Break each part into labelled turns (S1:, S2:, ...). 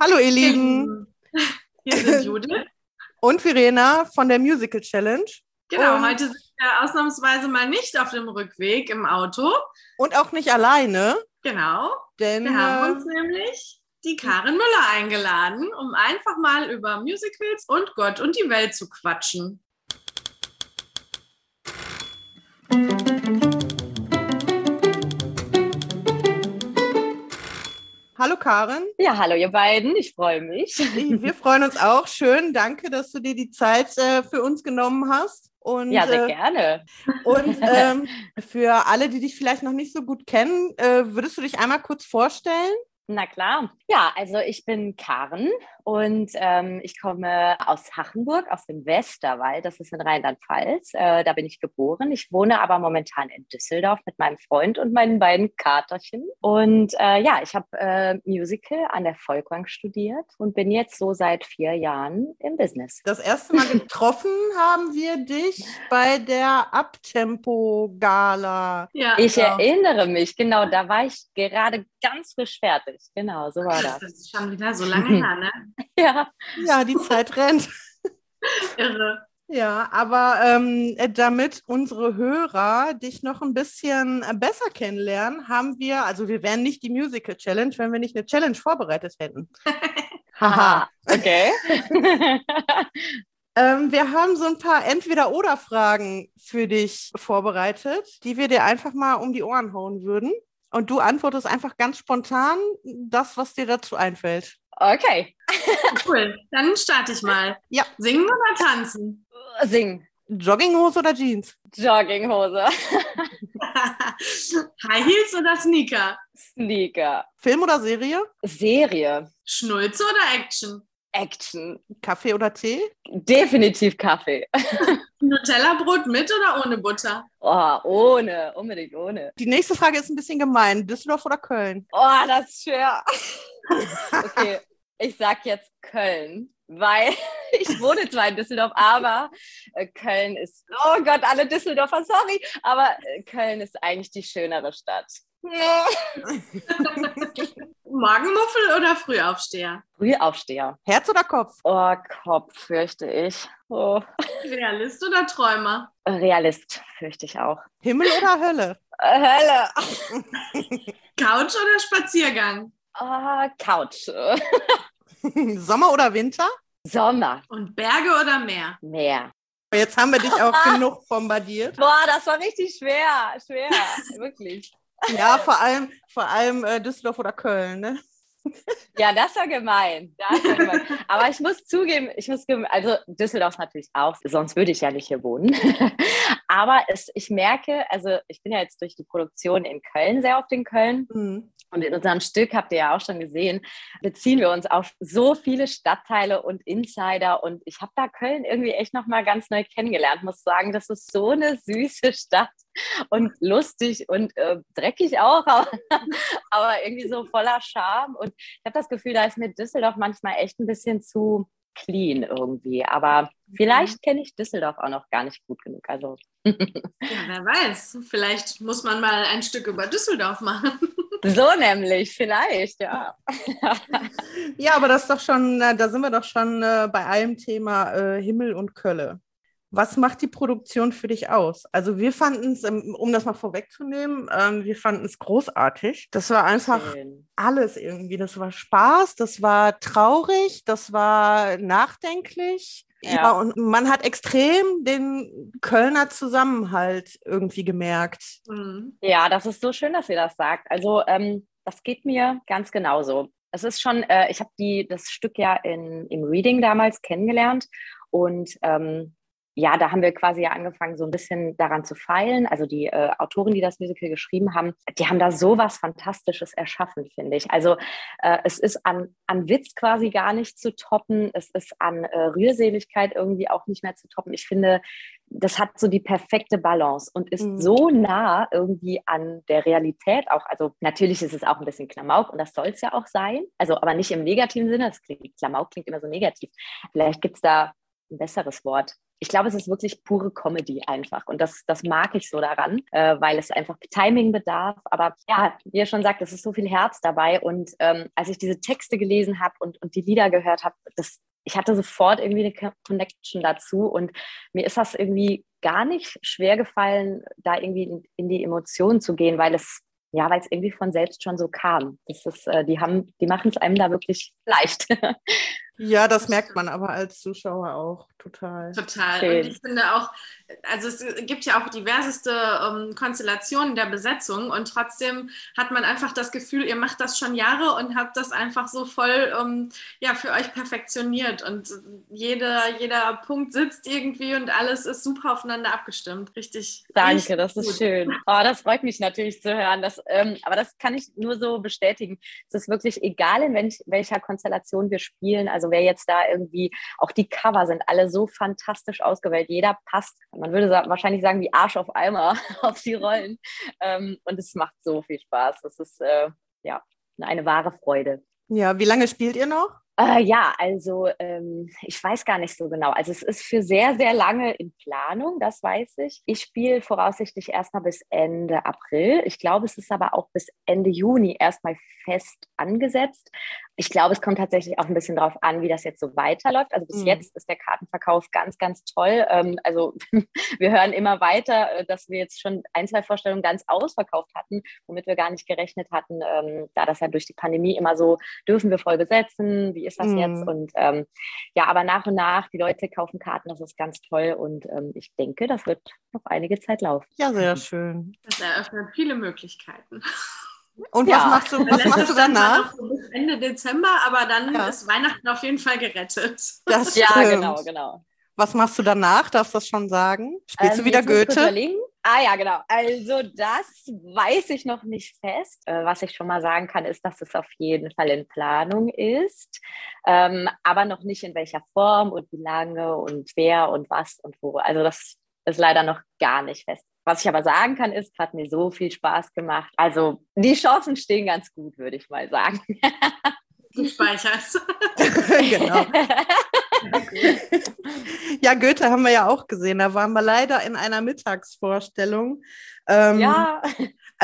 S1: Hallo ihr Lieben.
S2: Hier sind Judith.
S1: Und Verena von der Musical Challenge.
S2: Genau,
S1: und,
S2: heute sind wir ausnahmsweise mal nicht auf dem Rückweg im Auto.
S1: Und auch nicht alleine.
S2: Genau.
S1: Denn
S2: wir haben
S1: äh,
S2: uns nämlich die Karin Müller eingeladen, um einfach mal über Musicals und Gott und die Welt zu quatschen.
S1: Hallo Karin.
S3: Ja, hallo ihr beiden, ich freue mich.
S1: Wir freuen uns auch. Schön, danke, dass du dir die Zeit äh, für uns genommen hast. Und,
S3: ja, sehr
S1: äh,
S3: gerne.
S1: Und ähm, für alle, die dich vielleicht noch nicht so gut kennen, äh, würdest du dich einmal kurz vorstellen?
S3: Na klar. Ja, also ich bin Karen und ähm, ich komme aus Hachenburg, aus dem Westerwald, das ist in Rheinland-Pfalz. Äh, da bin ich geboren. Ich wohne aber momentan in Düsseldorf mit meinem Freund und meinen beiden Katerchen. Und äh, ja, ich habe äh, Musical an der Volkwang studiert und bin jetzt so seit vier Jahren im Business.
S1: Das erste Mal getroffen haben wir dich bei der Abtempo-Gala.
S3: Ja, ich genau. erinnere mich, genau, da war ich gerade ganz frisch fertig. Genau, so war das.
S2: Das ist schon wieder so lange her, ne?
S3: ja.
S1: Ja, die Zeit rennt.
S2: Irre.
S1: Ja, aber ähm, damit unsere Hörer dich noch ein bisschen besser kennenlernen, haben wir, also wir wären nicht die Musical Challenge, wenn wir nicht eine Challenge vorbereitet hätten.
S3: Haha, okay.
S1: ähm, wir haben so ein paar Entweder-Oder-Fragen für dich vorbereitet, die wir dir einfach mal um die Ohren hauen würden. Und du antwortest einfach ganz spontan das, was dir dazu einfällt.
S3: Okay.
S2: Cool. Dann starte ich mal.
S1: Ja.
S2: Singen oder tanzen?
S3: Singen.
S1: Jogginghose oder Jeans?
S3: Jogginghose.
S2: High Heels oder Sneaker?
S3: Sneaker.
S1: Film oder Serie?
S3: Serie.
S2: Schnulze oder Action?
S3: Action.
S1: Kaffee oder Tee?
S3: Definitiv Kaffee.
S2: Nutella-Brot mit oder ohne Butter?
S3: Oh, ohne, unbedingt ohne.
S1: Die nächste Frage ist ein bisschen gemein. Düsseldorf oder Köln?
S3: Oh, das ist schwer. okay, ich sag jetzt Köln, weil ich wohne zwar in Düsseldorf, aber äh, Köln ist, oh Gott, alle Düsseldorfer, sorry, aber äh, Köln ist eigentlich die schönere Stadt.
S2: Morgenmuffel oder Frühaufsteher?
S3: Frühaufsteher.
S1: Herz oder Kopf?
S3: Oh, Kopf, fürchte ich. Oh.
S2: Realist oder Träumer?
S3: Realist, fürchte ich auch.
S1: Himmel oder Hölle?
S3: Hölle.
S2: Couch oder Spaziergang?
S3: Oh, Couch.
S1: Sommer oder Winter?
S3: Sommer.
S2: Und Berge oder Meer?
S3: Meer.
S1: Jetzt haben wir dich auch genug bombardiert.
S3: Boah, das war richtig schwer. Schwer, wirklich.
S1: Ja, vor allem, vor allem äh, Düsseldorf oder Köln, ne?
S3: Ja, das war gemein. Das war gemein. Aber ich muss zugeben, ich muss, also Düsseldorf natürlich auch, sonst würde ich ja nicht hier wohnen. Aber es, ich merke, also ich bin ja jetzt durch die Produktion in Köln sehr oft in Köln. Mhm. Und in unserem Stück habt ihr ja auch schon gesehen, beziehen wir uns auf so viele Stadtteile und Insider. Und ich habe da Köln irgendwie echt nochmal ganz neu kennengelernt. Muss sagen, das ist so eine süße Stadt und lustig und äh, dreckig auch, aber, aber, irgendwie so voller Charme. Und ich habe das Gefühl, da ist mir Düsseldorf manchmal echt ein bisschen zu clean irgendwie. Aber vielleicht kenne ich Düsseldorf auch noch gar nicht gut genug. Also.
S2: Ja, wer weiß. Vielleicht muss man mal ein Stück über Düsseldorf machen.
S3: So nämlich, vielleicht, ja.
S1: Ja, aber das ist doch schon, äh, da sind wir doch schon äh, bei einem Thema äh, Himmel und Kölle. Was macht die Produktion für dich aus? Also wir fanden es, ähm, um das mal vorwegzunehmen, ähm, wir fanden es großartig. Das war einfach Schön. alles irgendwie. Das war Spaß, das war traurig, das war nachdenklich. Ja. ja. und man hat extrem den Kölner Zusammenhalt irgendwie gemerkt.
S3: Mhm. Ja, das ist so schön, dass ihr das sagt. Also ähm, das geht mir ganz genauso. Es ist schon, äh, ich habe das Stück ja in, im Reading damals kennengelernt und ähm, ja, da haben wir quasi ja angefangen, so ein bisschen daran zu feilen. Also die äh, Autoren, die das Musical geschrieben haben, die haben da so was Fantastisches erschaffen, finde ich. Also äh, es ist an, an Witz quasi gar nicht zu toppen. Es ist an äh, Rührseligkeit irgendwie auch nicht mehr zu toppen. Ich finde, das hat so die perfekte Balance und ist mhm. so nah irgendwie an der Realität auch. Also natürlich ist es auch ein bisschen Klamauk und das soll es ja auch sein. Also aber nicht im negativen Sinne. Das klingt, Klamauk klingt immer so negativ. Vielleicht gibt es da ein besseres Wort. Ich glaube, es ist wirklich pure Comedy einfach. Und das, das mag ich so daran, äh, weil es einfach Timing bedarf. Aber ja, wie ihr schon sagt, es ist so viel Herz dabei. Und ähm, als ich diese Texte gelesen habe und, und die Lieder gehört habe, ich hatte sofort irgendwie eine Connection dazu. Und mir ist das irgendwie gar nicht schwer gefallen, da irgendwie in, in die Emotionen zu gehen, weil es ja, weil es irgendwie von selbst schon so kam. Das ist, äh, die haben, die machen es einem da wirklich leicht.
S1: Ja, das merkt man aber als Zuschauer auch total.
S2: Total. Schön. Und ich finde auch, also es gibt ja auch diverseste ähm, Konstellationen der Besetzung und trotzdem hat man einfach das Gefühl, ihr macht das schon Jahre und habt das einfach so voll ähm, ja, für euch perfektioniert und jeder, jeder Punkt sitzt irgendwie und alles ist super aufeinander abgestimmt. Richtig.
S3: Danke,
S2: richtig
S3: das ist schön. Oh, das freut mich natürlich zu hören. Das, ähm, aber das kann ich nur so bestätigen. Es ist wirklich egal, in welch, welcher Konstellation wir spielen. Also also wer jetzt da irgendwie, auch die Cover sind alle so fantastisch ausgewählt. Jeder passt, man würde wahrscheinlich sagen, wie Arsch auf Eimer auf die Rollen. Ähm, und es macht so viel Spaß. Das ist äh, ja eine wahre Freude.
S1: Ja, wie lange spielt ihr noch?
S3: Äh, ja, also ähm, ich weiß gar nicht so genau. Also es ist für sehr, sehr lange in Planung, das weiß ich. Ich spiele voraussichtlich erstmal bis Ende April. Ich glaube, es ist aber auch bis Ende Juni erstmal fest angesetzt. Ich glaube, es kommt tatsächlich auch ein bisschen darauf an, wie das jetzt so weiterläuft. Also bis mhm. jetzt ist der Kartenverkauf ganz, ganz toll. Ähm, also wir hören immer weiter, äh, dass wir jetzt schon ein, zwei Vorstellungen ganz ausverkauft hatten, womit wir gar nicht gerechnet hatten, ähm, da das ja durch die Pandemie immer so, dürfen wir voll besetzen, wie ist das mhm. jetzt? Und ähm, ja, aber nach und nach, die Leute kaufen Karten, das ist ganz toll und ähm, ich denke, das wird noch einige Zeit laufen.
S1: Ja, sehr schön.
S2: Das eröffnet viele Möglichkeiten.
S1: Und ja. was machst du, was machst du danach?
S2: Bis Ende Dezember, aber dann ja. ist Weihnachten auf jeden Fall gerettet.
S3: Das ja, genau, genau.
S1: Was machst du danach? Darfst du das schon sagen? Spielst ähm, du wieder Goethe?
S3: Ah ja, genau. Also das weiß ich noch nicht fest. Äh, was ich schon mal sagen kann, ist, dass es auf jeden Fall in Planung ist, ähm, aber noch nicht in welcher Form und wie lange und wer und was und wo. Also das ist leider noch gar nicht fest. Was ich aber sagen kann, ist, hat mir so viel Spaß gemacht. Also die Chancen stehen ganz gut, würde ich mal sagen.
S2: Du speicherst.
S1: genau. ja, Goethe haben wir ja auch gesehen. Da waren wir leider in einer Mittagsvorstellung. Ähm, ja.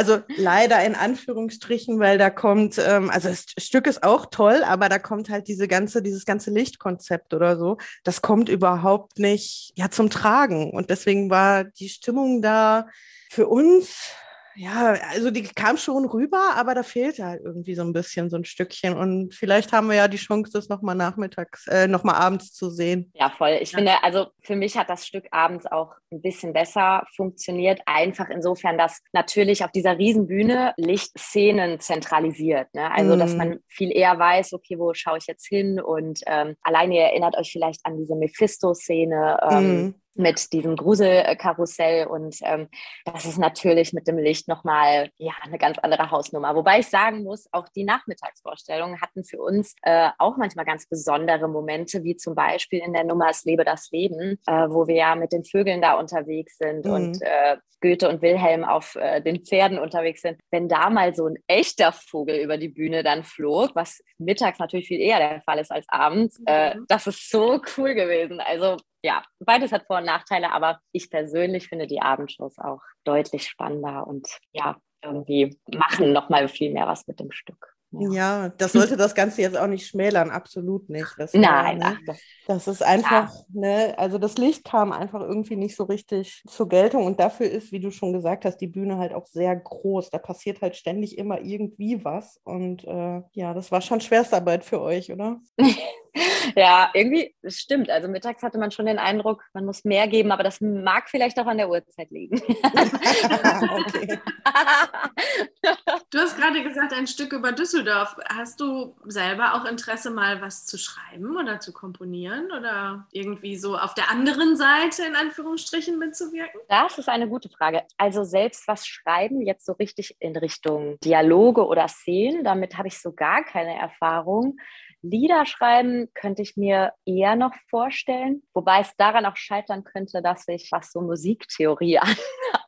S1: Also leider in Anführungsstrichen, weil da kommt, ähm, also das Stück ist auch toll, aber da kommt halt diese ganze, dieses ganze Lichtkonzept oder so, das kommt überhaupt nicht ja zum Tragen. Und deswegen war die Stimmung da für uns ja, also die kam schon rüber, aber da fehlte halt irgendwie so ein bisschen so ein Stückchen. Und vielleicht haben wir ja die Chance, das nochmal nachmittags, äh, nochmal abends zu sehen.
S3: Ja, voll. Ich ja. finde, also für mich hat das Stück abends auch ein bisschen besser funktioniert. Einfach insofern, dass natürlich auf dieser Riesenbühne Lichtszenen zentralisiert. Ne? Also, mm. dass mhm. man viel eher weiß, okay, wo schaue ich jetzt hin? Und ähm, alleine ihr erinnert euch vielleicht an diese Mephisto-Szene. Ähm, mm mit diesem Gruselkarussell und ähm, das ist natürlich mit dem Licht nochmal ja, eine ganz andere Hausnummer. Wobei ich sagen muss, auch die Nachmittagsvorstellungen hatten für uns äh, auch manchmal ganz besondere Momente, wie zum Beispiel in der Nummer Es lebe das Leben, äh, wo wir ja mit den Vögeln da unterwegs sind mhm. und äh, Goethe und Wilhelm auf äh, den Pferden unterwegs sind. Wenn da mal so ein echter Vogel über die Bühne dann flog, was mittags natürlich viel eher der Fall ist als abends, äh, mhm. das ist so cool gewesen. Also ja, beides hat Vor- und Nachteile, aber ich persönlich finde die Abendshows auch deutlich spannender und ja, irgendwie machen nochmal viel mehr was mit dem Stück.
S1: Ja. ja. das sollte das Ganze jetzt auch nicht schmälern, absolut nicht.
S3: Das Nein, war, ne?
S1: das, das, ist einfach, ja. ne, also das Licht kam einfach irgendwie nicht so richtig zur Geltung und dafür ist, wie du schon gesagt hast, die Bühne halt auch sehr groß. Da passiert halt ständig immer irgendwie was und äh, ja, das war schon Schwerstarbeit für euch, oder?
S3: ja, irgendwie das stimmt. Also mittags hatte man schon den Eindruck, man muss mehr geben, aber das mag vielleicht auch an der Uhrzeit liegen.
S2: du hast gerade gesagt, ein Stück über Düsseldorf. Hast du selber auch Interesse, mal was zu schreiben oder zu komponieren oder irgendwie so auf der anderen Seite in Anführungsstrichen mitzuwirken?
S3: Das ist eine gute Frage. Also selbst was schreiben, jetzt so richtig in Richtung Dialoge oder Szenen, damit habe ich so gar keine Erfahrung. Lieder schreiben könnte ich mir eher noch vorstellen, wobei es daran auch scheitern könnte, dass ich, was so Musiktheorie an,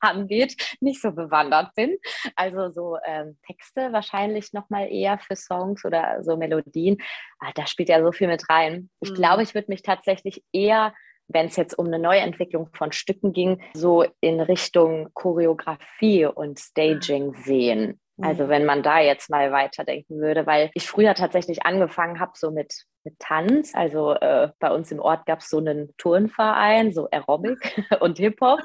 S3: angeht, nicht so bewandert bin. Also so ähm, Texte wahrscheinlich noch mal eher für Songs oder so Melodien. Ah, da spielt ja so viel mit rein. Ich mhm. glaube, ich würde mich tatsächlich eher wenn es jetzt um eine Neuentwicklung von Stücken ging, so in Richtung Choreografie und Staging sehen. Also mhm. wenn man da jetzt mal weiterdenken würde, weil ich früher tatsächlich angefangen habe, so mit, mit Tanz. Also äh, bei uns im Ort gab es so einen Turnverein, so Aerobic und Hip-Hop.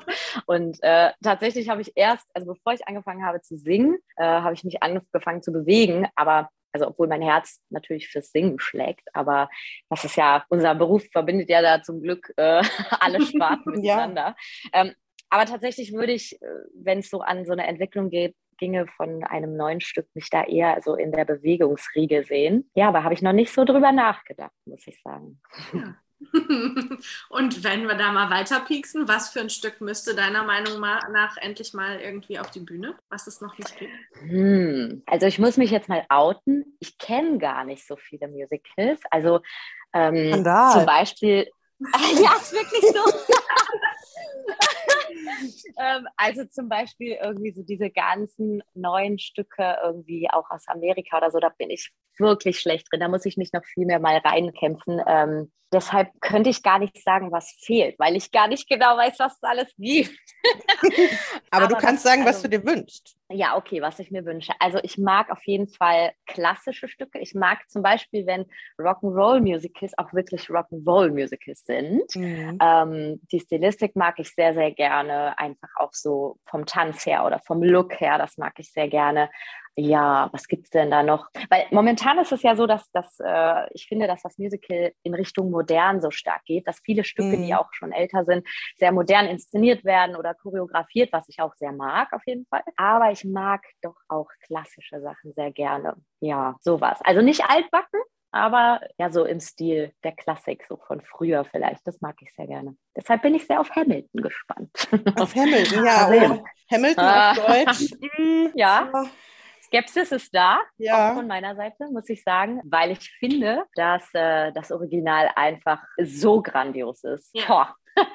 S3: Und äh, tatsächlich habe ich erst, also bevor ich angefangen habe zu singen, äh, habe ich mich angefangen zu bewegen. Aber also obwohl mein Herz natürlich fürs Singen schlägt, aber das ist ja, unser Beruf verbindet ja da zum Glück äh, alle Sparten miteinander. Ja. Ähm, aber tatsächlich würde ich, äh, wenn es so an so eine Entwicklung geht, ginge von einem neuen Stück mich da eher so in der Bewegungsriege sehen. Ja, aber habe ich noch nicht so drüber nachgedacht, muss ich sagen. Ja.
S2: Und wenn wir da mal weiter pieksen, was für ein Stück müsste deiner Meinung nach endlich mal irgendwie auf die Bühne, was es noch nicht gibt?
S3: Hm. Also ich muss mich jetzt mal outen. Ich kenne gar nicht so viele Musicals. Also ähm, zum Beispiel. ja, ist wirklich so. ähm, also zum Beispiel irgendwie so diese ganzen neuen Stücke irgendwie auch aus Amerika oder so, da bin ich wirklich schlecht drin. Da muss ich mich noch viel mehr mal reinkämpfen. Ähm, deshalb könnte ich gar nicht sagen, was fehlt, weil ich gar nicht genau weiß, was es alles gibt.
S1: Aber, Aber, du kannst was, sagen, was also, du dir wünschst.
S3: Ja, okay, was ich mir wünsche. Also ich mag auf jeden Fall klassische Stücke. Ich mag zum Beispiel, wenn Rock'n'Roll-Musicals auch wirklich Rock'n'Roll-Musicals sind. Mhm. Ähm, die Stilistik mag ich sehr, sehr gerne. Einfach auch so vom Tanz her oder vom Look her, das mag ich sehr gerne ja, was gibt es denn da noch? Weil momentan ist es ja so, dass, dass äh, ich finde, dass das Musical in Richtung modern so stark geht, dass viele Stücke, mhm. die auch schon älter sind, sehr modern inszeniert werden oder choreografiert, was ich auch sehr mag auf jeden Fall. Aber ich mag doch auch klassische Sachen sehr gerne. Ja, sowas. Also nicht altbacken, aber ja, so im Stil der Klassik, so von früher vielleicht. Das mag ich sehr gerne. Deshalb bin ich sehr auf Hamilton gespannt.
S1: Auf Hamilton, ja. Oh, Hamilton ah. auf Deutsch.
S3: ja. Skepsis ist da, ja. auch von meiner Seite, muss ich sagen, weil ich finde, dass äh, das Original einfach so grandios ist. Ja.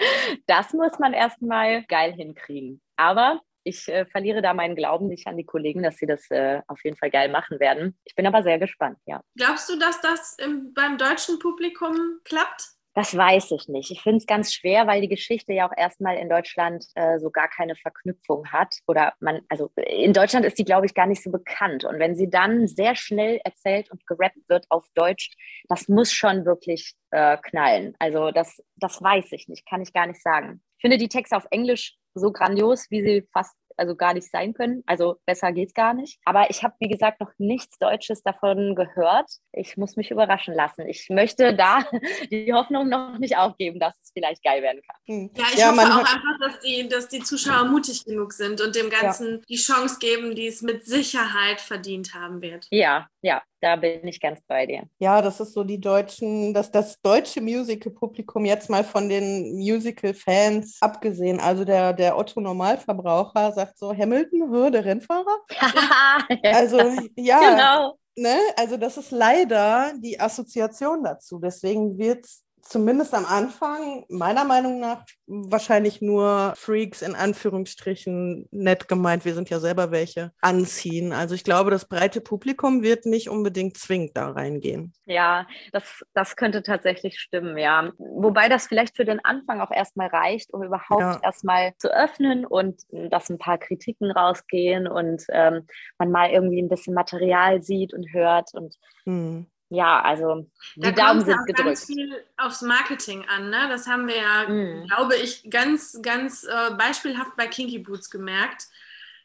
S3: Das muss man erstmal geil hinkriegen. Aber ich äh, verliere da meinen Glauben nicht an die Kollegen, dass sie das äh, auf jeden Fall geil machen werden. Ich bin aber sehr gespannt, ja.
S2: Glaubst du, dass das im, beim deutschen Publikum klappt?
S3: Das weiß ich nicht. Ich finde es ganz schwer, weil die Geschichte ja auch erstmal in Deutschland äh, so gar keine Verknüpfung hat. Oder man, also in Deutschland ist die, glaube ich, gar nicht so bekannt. Und wenn sie dann sehr schnell erzählt und gerappt wird auf Deutsch, das muss schon wirklich äh, knallen. Also das, das weiß ich nicht, kann ich gar nicht sagen. Ich finde die Texte auf Englisch so grandios, wie sie fast also gar nicht sein können. Also besser geht's gar nicht. Aber ich habe, wie gesagt, noch nichts Deutsches davon gehört. Ich muss mich überraschen lassen. Ich möchte da die Hoffnung noch nicht aufgeben, dass es vielleicht geil werden kann.
S2: Hm. Ja, ich ja, hoffe auch einfach, dass die, dass die Zuschauer mutig genug sind und dem Ganzen ja. die Chance geben, die es mit Sicherheit verdient haben wird.
S3: Ja, ja, da bin ich ganz bei dir.
S1: Ja, das ist so die deutschen, dass das deutsche Musical-Publikum jetzt mal von den Musical-Fans abgesehen, also der, der Otto-Normalverbraucher sagt so, Hamilton, der Rennfahrer? also ja, genau. Ne? Also das ist leider die Assoziation dazu. Deswegen wird es zumindest am Anfang meiner Meinung nach wahrscheinlich nur Freaks in Anführungsstrichen nett gemeint, wir sind ja selber welche, anziehen. Also ich glaube, das breite Publikum wird nicht unbedingt zwingend da reingehen.
S3: Ja, das, das könnte tatsächlich stimmen, ja. Wobei das vielleicht für den Anfang auch erstmal reicht, um überhaupt ja. erstmal zu öffnen und dass ein paar Kritiken rausgehen und ähm, man mal irgendwie ein bisschen Material sieht und hört und hm ja, also die da Daumen sind gedrückt. ganz
S2: viel aufs Marketing an. Ne? Das haben wir ja, mm. glaube ich, ganz, ganz äh, beispielhaft bei Kinky Boots gemerkt.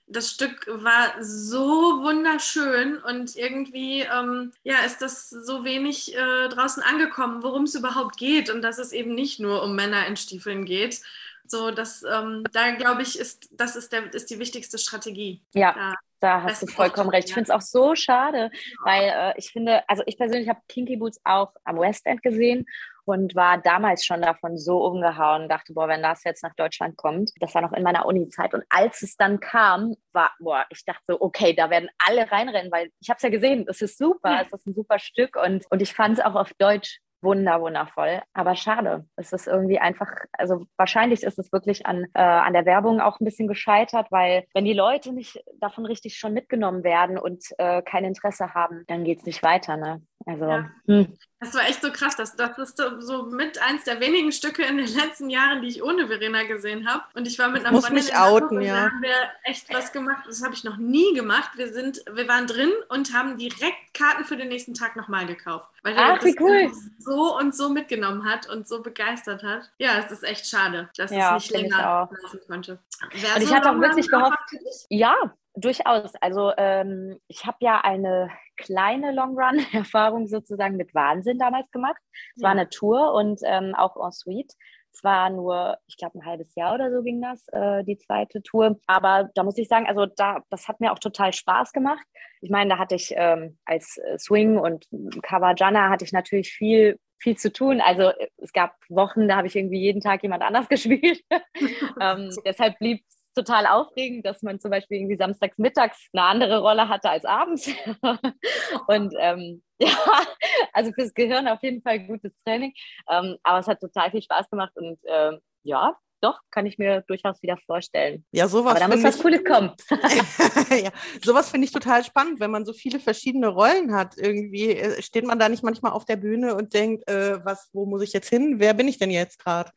S2: Das Stück war so wunderschön und irgendwie ähm, ja, ist das so wenig äh, draußen angekommen, worum es überhaupt geht und dass es eben nicht nur um Männer in Stiefeln geht. So, das, ähm, da glaube ich, ist, das ist, der, ist die wichtigste Strategie.
S3: Ja, da, da hast du vollkommen recht. Ich finde es auch so schade, weil äh, ich finde, also ich persönlich habe Kinky Boots auch am West End gesehen und war damals schon davon so umgehauen, dachte, boah, wenn das jetzt nach Deutschland kommt, das war noch in meiner Uni-Zeit. Und als es dann kam, war, boah, ich dachte so, okay, da werden alle reinrennen, weil ich habe es ja gesehen, es ist super, ja. es ist ein super Stück und, und ich fand es auch auf Deutsch wunder, wundervoll. Aber schade. Es ist irgendwie einfach, also wahrscheinlich ist es wirklich an, äh, an der Werbung auch ein bisschen gescheitert, weil wenn die Leute nicht davon richtig schon mitgenommen werden und äh, kein Interesse haben, dann geht es nicht weiter. Ne? Also, ja. hm.
S2: Das war echt so krass. Das, das ist so mit eins der wenigen Stücke in den letzten Jahren, die ich ohne Verena gesehen habe. Und ich war mit einer
S1: Muss Freundin mich outen, ja.
S2: da haben wir echt was gemacht. Das habe ich noch nie gemacht. Wir, sind, wir waren drin und haben direkt Karten für den nächsten Tag nochmal gekauft. Weil der
S3: Ach, das cool.
S2: so und so mitgenommen hat und so begeistert hat. Ja, es ist echt schade, dass ja, es nicht länger laufen konnte.
S3: Wer und ich hatte auch wirklich gehofft, ja, durchaus. Also ähm, ich habe ja eine kleine Long Run Erfahrung sozusagen mit Wahnsinn damals gemacht. Es ja. war eine Tour und ähm, auch en suite. Es war nur, ich glaube, ein halbes Jahr oder so ging das, äh, die zweite Tour. Aber da muss ich sagen, also da, das hat mir auch total Spaß gemacht. Ich meine, da hatte ich ähm, als äh, Swing und Kawajana hatte ich natürlich viel viel zu tun. Also es gab Wochen, da habe ich irgendwie jeden Tag jemand anders gespielt. ähm, deshalb blieb total aufregend, dass man zum Beispiel irgendwie samstags mittags eine andere Rolle hatte als abends. und ähm, ja, also fürs Gehirn auf jeden Fall gutes Training. Ähm, aber es hat total viel Spaß gemacht und ähm, ja, doch, kann ich mir durchaus wieder vorstellen.
S1: Ja, sowas.
S3: Aber da muss was Cooles kommen.
S1: ja, sowas finde ich total spannend, wenn man so viele verschiedene Rollen hat. Irgendwie äh, steht man da nicht manchmal auf der Bühne und denkt, äh, was, wo muss ich jetzt hin? Wer bin ich denn jetzt gerade?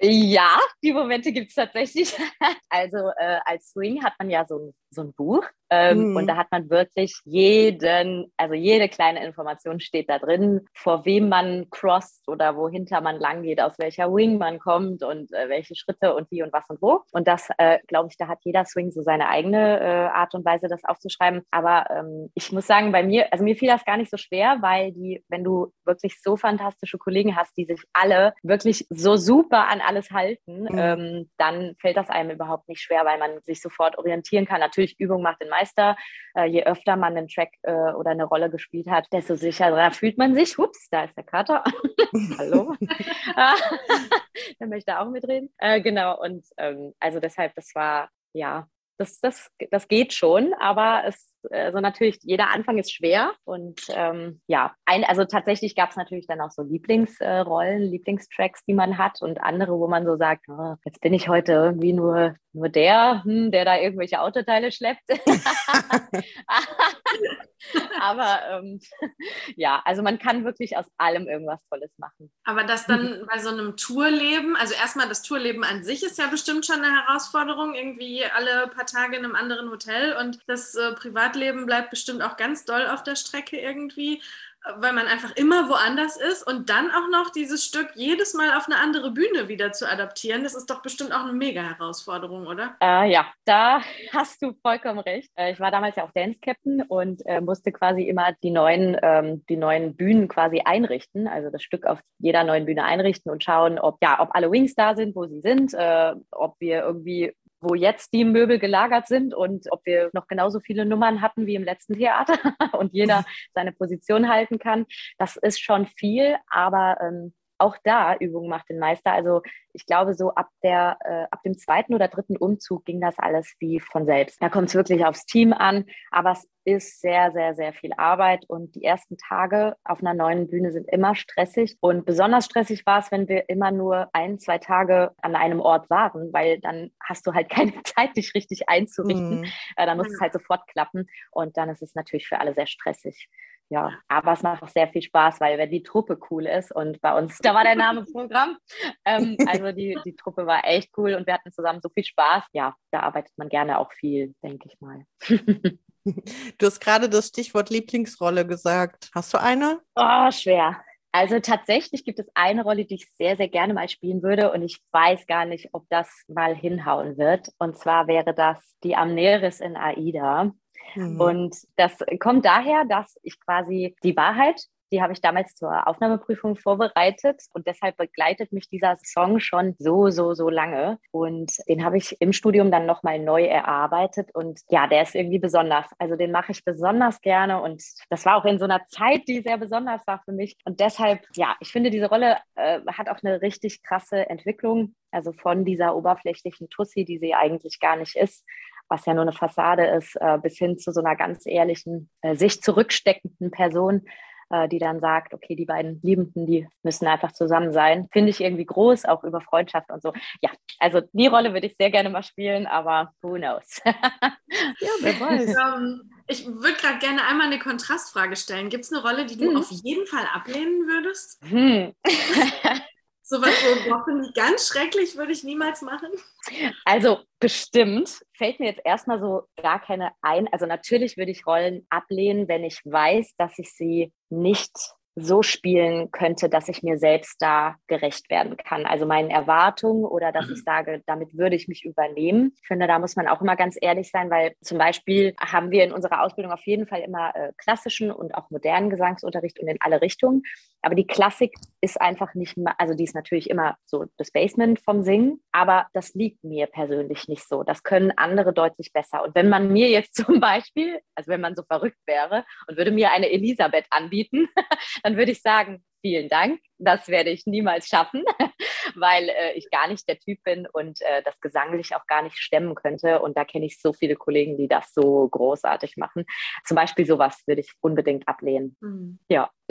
S3: Ja, die Momente gibt es tatsächlich. Also äh, als Swing hat man ja so, so ein Buch ähm, mhm. Und da hat man wirklich jeden, also jede kleine Information steht da drin, vor wem man crosst oder wohinter man lang geht, aus welcher Wing man kommt und äh, welche Schritte und wie und was und wo. Und das, äh, glaube ich, da hat jeder Swing so seine eigene äh, Art und Weise, das aufzuschreiben. Aber ähm, ich muss sagen, bei mir, also mir fiel das gar nicht so schwer, weil die, wenn du wirklich so fantastische Kollegen hast, die sich alle wirklich so super an alles halten, mhm. ähm, dann fällt das einem überhaupt nicht schwer, weil man sich sofort orientieren kann. Natürlich Übung macht den Meister. Äh, je öfter man einen Track äh, oder eine Rolle gespielt hat, desto sicherer fühlt man sich. Hups, da ist der Kater. Hallo. der möchte auch mitreden. Äh, genau, und ähm, also deshalb, das war ja das, das, das geht schon, aber es, also natürlich, jeder Anfang ist schwer und ähm, ja, ein, also tatsächlich gab es natürlich dann auch so Lieblingsrollen, äh, Lieblingstracks, die man hat und andere, wo man so sagt, oh, jetzt bin ich heute irgendwie nur, nur der, hm, der da irgendwelche Autoteile schleppt. aber ähm, ja, also man kann wirklich aus allem irgendwas Tolles machen.
S2: Aber das dann bei so einem Tourleben, also erstmal das Tourleben an sich ist ja bestimmt schon eine Herausforderung, irgendwie alle paar Tage in einem anderen Hotel und das äh, Privatleben bleibt bestimmt auch ganz doll auf der Strecke irgendwie weil man einfach immer woanders ist und dann auch noch dieses Stück jedes Mal auf eine andere Bühne wieder zu adaptieren, das ist doch bestimmt auch eine mega Herausforderung, oder?
S3: Äh, ja, da hast du vollkommen recht. Äh, ich war damals ja auch Dance Captain und äh, musste quasi immer die neuen, ähm, die neuen Bühnen quasi einrichten, also das Stück auf jeder neuen Bühne einrichten und schauen, ob ja, ob alle Wings da sind, wo sie sind, äh, ob wir irgendwie wo jetzt die Möbel gelagert sind und ob wir noch genauso viele Nummern hatten wie im letzten Theater und jeder seine Position halten kann. Das ist schon viel, aber ähm, auch da Übung macht den Meister. Also ich glaube, so ab, der, äh, ab dem zweiten oder dritten Umzug ging das alles wie von selbst. Da kommt es wirklich aufs Team an, aber es ist sehr, sehr, sehr viel Arbeit und die ersten Tage auf einer neuen Bühne sind immer stressig und besonders stressig war es, wenn wir immer nur ein, zwei Tage an einem Ort waren, weil dann hast du halt keine Zeit, dich richtig einzurichten. Mhm. Äh, dann muss es halt sofort klappen und dann ist es natürlich für alle sehr stressig ja, aber es macht auch sehr viel Spaß, weil wenn die Truppe cool ist und bei uns, da war der Name Programm. Ähm, also die, die Truppe war echt cool und wir hatten zusammen so viel Spaß. Ja, da arbeitet man gerne auch viel, denke ich mal.
S1: Du hast gerade das Stichwort Lieblingsrolle gesagt. Hast du eine?
S3: Oh, schwer. Also tatsächlich gibt es eine Rolle, die ich sehr, sehr gerne mal spielen würde und ich weiß gar nicht, ob das mal hinhauen wird. Und zwar wäre das die Amneris in Aida. Mhm. Und das kommt daher, dass ich quasi die Wahrheit, die habe ich damals zur Aufnahmeprüfung vorbereitet und deshalb begleitet mich dieser Song schon so, so, so lange. Und den habe ich im Studium dann nochmal neu erarbeitet und ja, der ist irgendwie besonders. Also den mache ich besonders gerne und das war auch in so einer Zeit, die sehr besonders war für mich. Und deshalb, ja, ich finde, diese Rolle äh, hat auch eine richtig krasse Entwicklung. Also von dieser oberflächlichen Tussi, die sie eigentlich gar nicht ist, was ja nur eine Fassade ist, äh, bis hin zu so einer ganz ehrlichen, äh, sich zurücksteckenden Person. äh, die dann sagt, okay, die beiden Liebenden, die müssen einfach zusammen sein. Finde ich irgendwie groß, auch über Freundschaft und so. Ja, also die Rolle würde ich sehr gerne mal spielen, aber who knows?
S2: ja, wer weiß. Ähm, ich würde gerade gerne einmal eine Kontrastfrage stellen. Gibt es eine Rolle, die du hm. auf jeden Fall ablehnen würdest? Hm. Sowas so, doch, finde ich ganz schrecklich, würde ich niemals machen.
S3: Also bestimmt fällt mir jetzt erstmal so gar keine ein. Also natürlich würde ich Rollen ablehnen, wenn ich weiß, dass ich sie nicht so spielen könnte, dass ich mir selbst da gerecht werden kann. Also meinen Erwartungen oder dass ich mhm. sage, damit würde ich mich übernehmen. Ich finde, da muss man auch immer ganz ehrlich sein, weil zum Beispiel haben wir in unserer Ausbildung auf jeden Fall immer äh, klassischen und auch modernen Gesangsunterricht und in alle Richtungen. Aber die Klassik ist einfach nicht, also die ist natürlich immer so das Basement vom Singen, aber das liegt mir persönlich nicht so. Das können andere deutlich besser. Und wenn man mir jetzt zum Beispiel, also wenn man so verrückt wäre und würde mir eine Elisabeth anbieten, dann würde ich sagen, vielen Dank. Das werde ich niemals schaffen, weil äh, ich gar nicht der Typ bin und äh, das gesanglich auch gar nicht stemmen könnte. Und da kenne ich so viele Kollegen, die das so großartig machen. Zum Beispiel sowas würde ich unbedingt ablehnen. Mhm. Ja.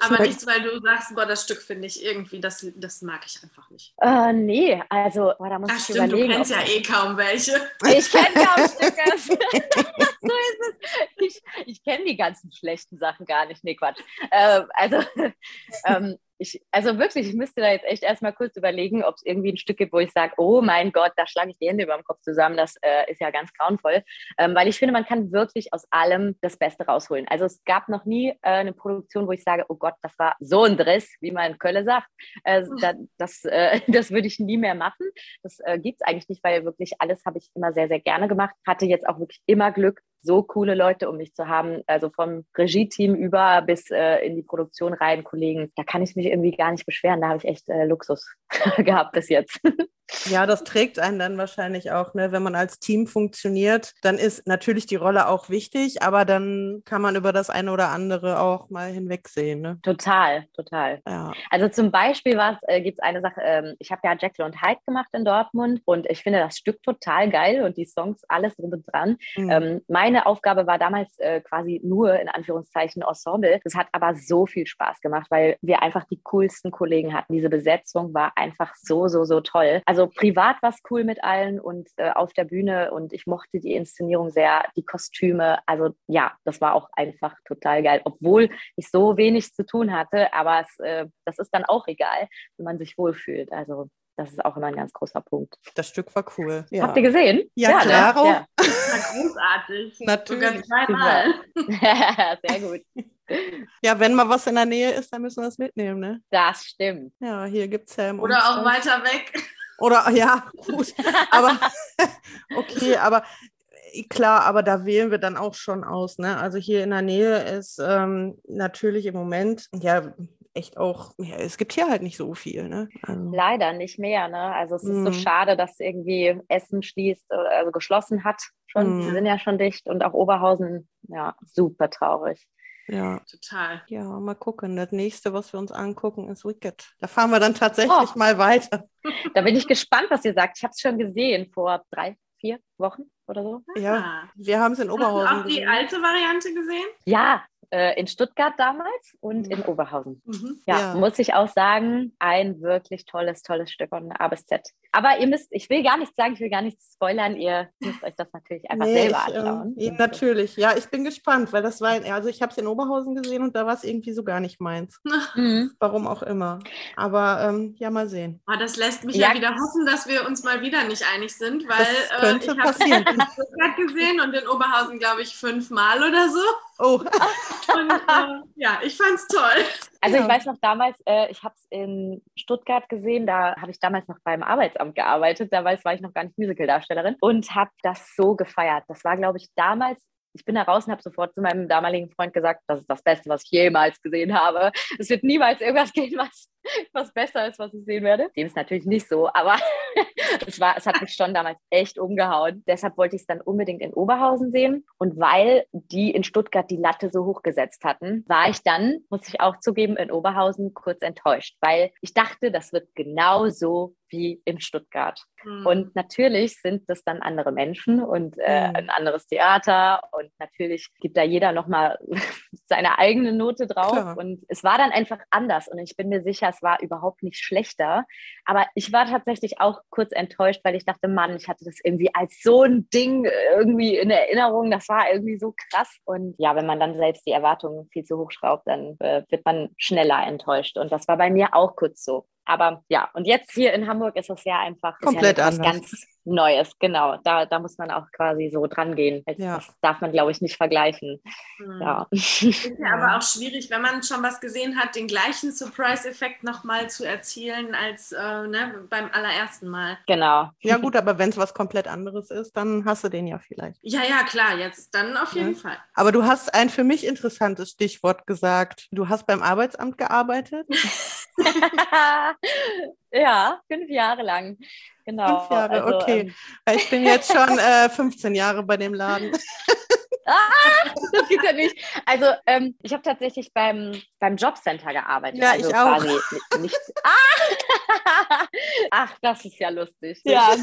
S2: Aber nicht, weil du sagst, boah, das Stück finde ich irgendwie, das, das mag ich einfach nicht.
S3: Äh, nee, also boah, da muss
S2: Ach,
S3: ich
S2: stimmt, überlegen. Du kennst ja eh kaum welche.
S3: Ich kenne kaum Stücke. so ist es. Ich, ich kenne die ganzen schlechten Sachen gar nicht. Nee, Quatsch. Äh, also ähm, ich, also wirklich, ich müsste da jetzt echt erstmal kurz überlegen, ob es irgendwie ein Stück gibt, wo ich sage, oh mein Gott, da schlage ich die Hände über dem Kopf zusammen, das äh, ist ja ganz grauenvoll. Ähm, weil ich finde, man kann wirklich aus allem das Beste rausholen. Also es gab noch nie äh, eine Produktion, wo ich sage, oh Gott, das war so ein Driss, wie man in Köln sagt. Äh, da, das, äh, das würde ich nie mehr machen. Das äh, gibt es eigentlich nicht, weil wirklich alles habe ich immer sehr, sehr gerne gemacht. Hatte jetzt auch wirklich immer Glück, so coole Leute um mich zu haben, also vom Regie-Team über bis äh, in die Produktion rein, Kollegen. Da kann ich mich irgendwie gar nicht beschweren. Da habe ich echt äh, Luxus gehabt bis jetzt.
S1: Ja, das trägt einen dann wahrscheinlich auch, ne? wenn man als Team funktioniert, dann ist natürlich die Rolle auch wichtig, aber dann kann man über das eine oder andere auch mal hinwegsehen. Ne?
S3: Total, total. Ja. Also zum Beispiel äh, gibt es eine Sache, ähm, ich habe ja Jekyll und Hyde gemacht in Dortmund und ich finde das Stück total geil und die Songs, alles drum und dran. Mhm. Ähm, meine Aufgabe war damals äh, quasi nur in Anführungszeichen Ensemble. Das hat aber so viel Spaß gemacht, weil wir einfach die coolsten Kollegen hatten. Diese Besetzung war einfach so, so, so toll. Also privat war es cool mit allen und äh, auf der Bühne und ich mochte die Inszenierung sehr, die Kostüme. Also ja, das war auch einfach total geil, obwohl ich so wenig zu tun hatte. Aber es, äh, das ist dann auch egal, wenn man sich wohlfühlt. Also das ist auch immer ein ganz großer Punkt.
S1: Das Stück war cool.
S3: Ja. Habt ihr gesehen?
S1: Ja, ja ne? klar.
S2: Ja. großartig.
S1: Natürlich.
S2: Zweimal.
S3: Sehr gut.
S1: Ja, wenn mal was in der Nähe ist, dann müssen wir es mitnehmen, ne?
S3: Das stimmt.
S1: Ja, hier gibt es ja
S2: Oder auch weiter weg.
S1: Oder ja, gut. Aber okay, aber klar, aber da wählen wir dann auch schon aus. Ne? Also hier in der Nähe ist ähm, natürlich im Moment ja echt auch, ja, es gibt hier halt nicht so viel. Ne?
S3: Also. Leider nicht mehr. Ne? Also es ist mm. so mhm. schade, dass irgendwie Essen schließt, also geschlossen hat schon. Mm. Die sind ja schon dicht und auch Oberhausen, ja, super traurig.
S1: Ja,
S2: total.
S1: Ja, mal gucken. Das nächste, was wir uns angucken, ist Wicked. Da fahren wir dann tatsächlich oh. mal weiter.
S3: Da bin ich gespannt, was ihr sagt. Ich habe es schon gesehen vor drei, vier Wochen oder so.
S1: Ja, ah. wir haben es in Oberhausen.
S2: Hast du auch die alte Variante gesehen?
S3: Ja, äh, in Stuttgart damals und mhm. in Oberhausen. Mhm. Ja, ja, muss ich auch sagen, ein wirklich tolles, tolles Stück von A bis Z. Aber ihr müsst, ich will gar nichts sagen, ich will gar nichts spoilern, ihr müsst euch das natürlich einfach nee, selber ich, ähm, anschauen.
S1: Ähm, natürlich, ja, ich bin gespannt, weil das war, also ich habe es in Oberhausen gesehen und da war es irgendwie so gar nicht meins. Mhm. Warum auch immer. Aber ähm, ja, mal sehen.
S2: Oh, das lässt mich ja, ja, wieder hoffen, dass wir uns mal wieder nicht einig sind, weil
S1: äh, ich habe es in
S2: Stuttgart gesehen und in Oberhausen, glaube ich, fünfmal oder so.
S1: Oh.
S2: Und, äh, ja, ich fand es toll.
S3: Also
S1: ja.
S3: ich weiß noch damals, äh, ich habe es in Stuttgart gesehen, da habe ich damals noch beim Arbeitsamt gearbeitet, damals war ich noch gar nicht Musicaldarstellerin und habe das so gefeiert. Das war, glaube ich, damals ich bin da raus und habe sofort zu meinem damaligen Freund gesagt, das ist das Beste, was ich jemals gesehen habe. Es wird niemals irgendwas gehen, was, was besser ist, was ich sehen werde. Dem ist natürlich nicht so, aber es, war, es hat mich schon damals echt umgehauen. Deshalb wollte ich es dann unbedingt in Oberhausen sehen. Und weil die in Stuttgart die Latte so hoch gesetzt hatten, war ich dann, muss ich auch zugeben, in Oberhausen kurz enttäuscht, weil ich dachte, das wird genau so wie in Stuttgart. Mhm. Und natürlich sind das dann andere Menschen und äh, mhm. ein anderes Theater und natürlich gibt da jeder nochmal seine eigene Note drauf. Klar. Und es war dann einfach anders und ich bin mir sicher, es war überhaupt nicht schlechter. Aber ich war tatsächlich auch kurz enttäuscht, weil ich dachte, Mann, ich hatte das irgendwie als so ein Ding irgendwie in Erinnerung. Das war irgendwie so krass. Und ja, wenn man dann selbst die Erwartungen viel zu hoch schraubt, dann äh, wird man schneller enttäuscht. Und das war bei mir auch kurz so. Aber ja, und jetzt hier in Hamburg ist es ja einfach
S1: komplett
S3: ja
S1: anders.
S3: ganz Neues, genau. Da, da muss man auch quasi so dran gehen. Ja. Das darf man, glaube ich, nicht vergleichen.
S2: Mhm. Ja. Ist ja aber auch schwierig, wenn man schon was gesehen hat, den gleichen Surprise-Effekt nochmal zu erzielen als äh, ne, beim allerersten Mal.
S3: Genau.
S1: Ja, gut, aber wenn es was komplett anderes ist, dann hast du den ja vielleicht.
S2: Ja, ja, klar, jetzt dann auf jeden ja. Fall.
S1: Aber du hast ein für mich interessantes Stichwort gesagt. Du hast beim Arbeitsamt gearbeitet.
S3: ja, fünf Jahre lang. Genau.
S1: Fünf Jahre, also, okay. Ähm, ich bin jetzt schon äh, 15 Jahre bei dem Laden.
S3: Ah, das geht ja nicht. Also ähm, ich habe tatsächlich beim, beim Jobcenter gearbeitet.
S1: Ja,
S3: also
S1: ich auch.
S3: Nicht, nicht, ah! Ach, das ist ja lustig. Ja,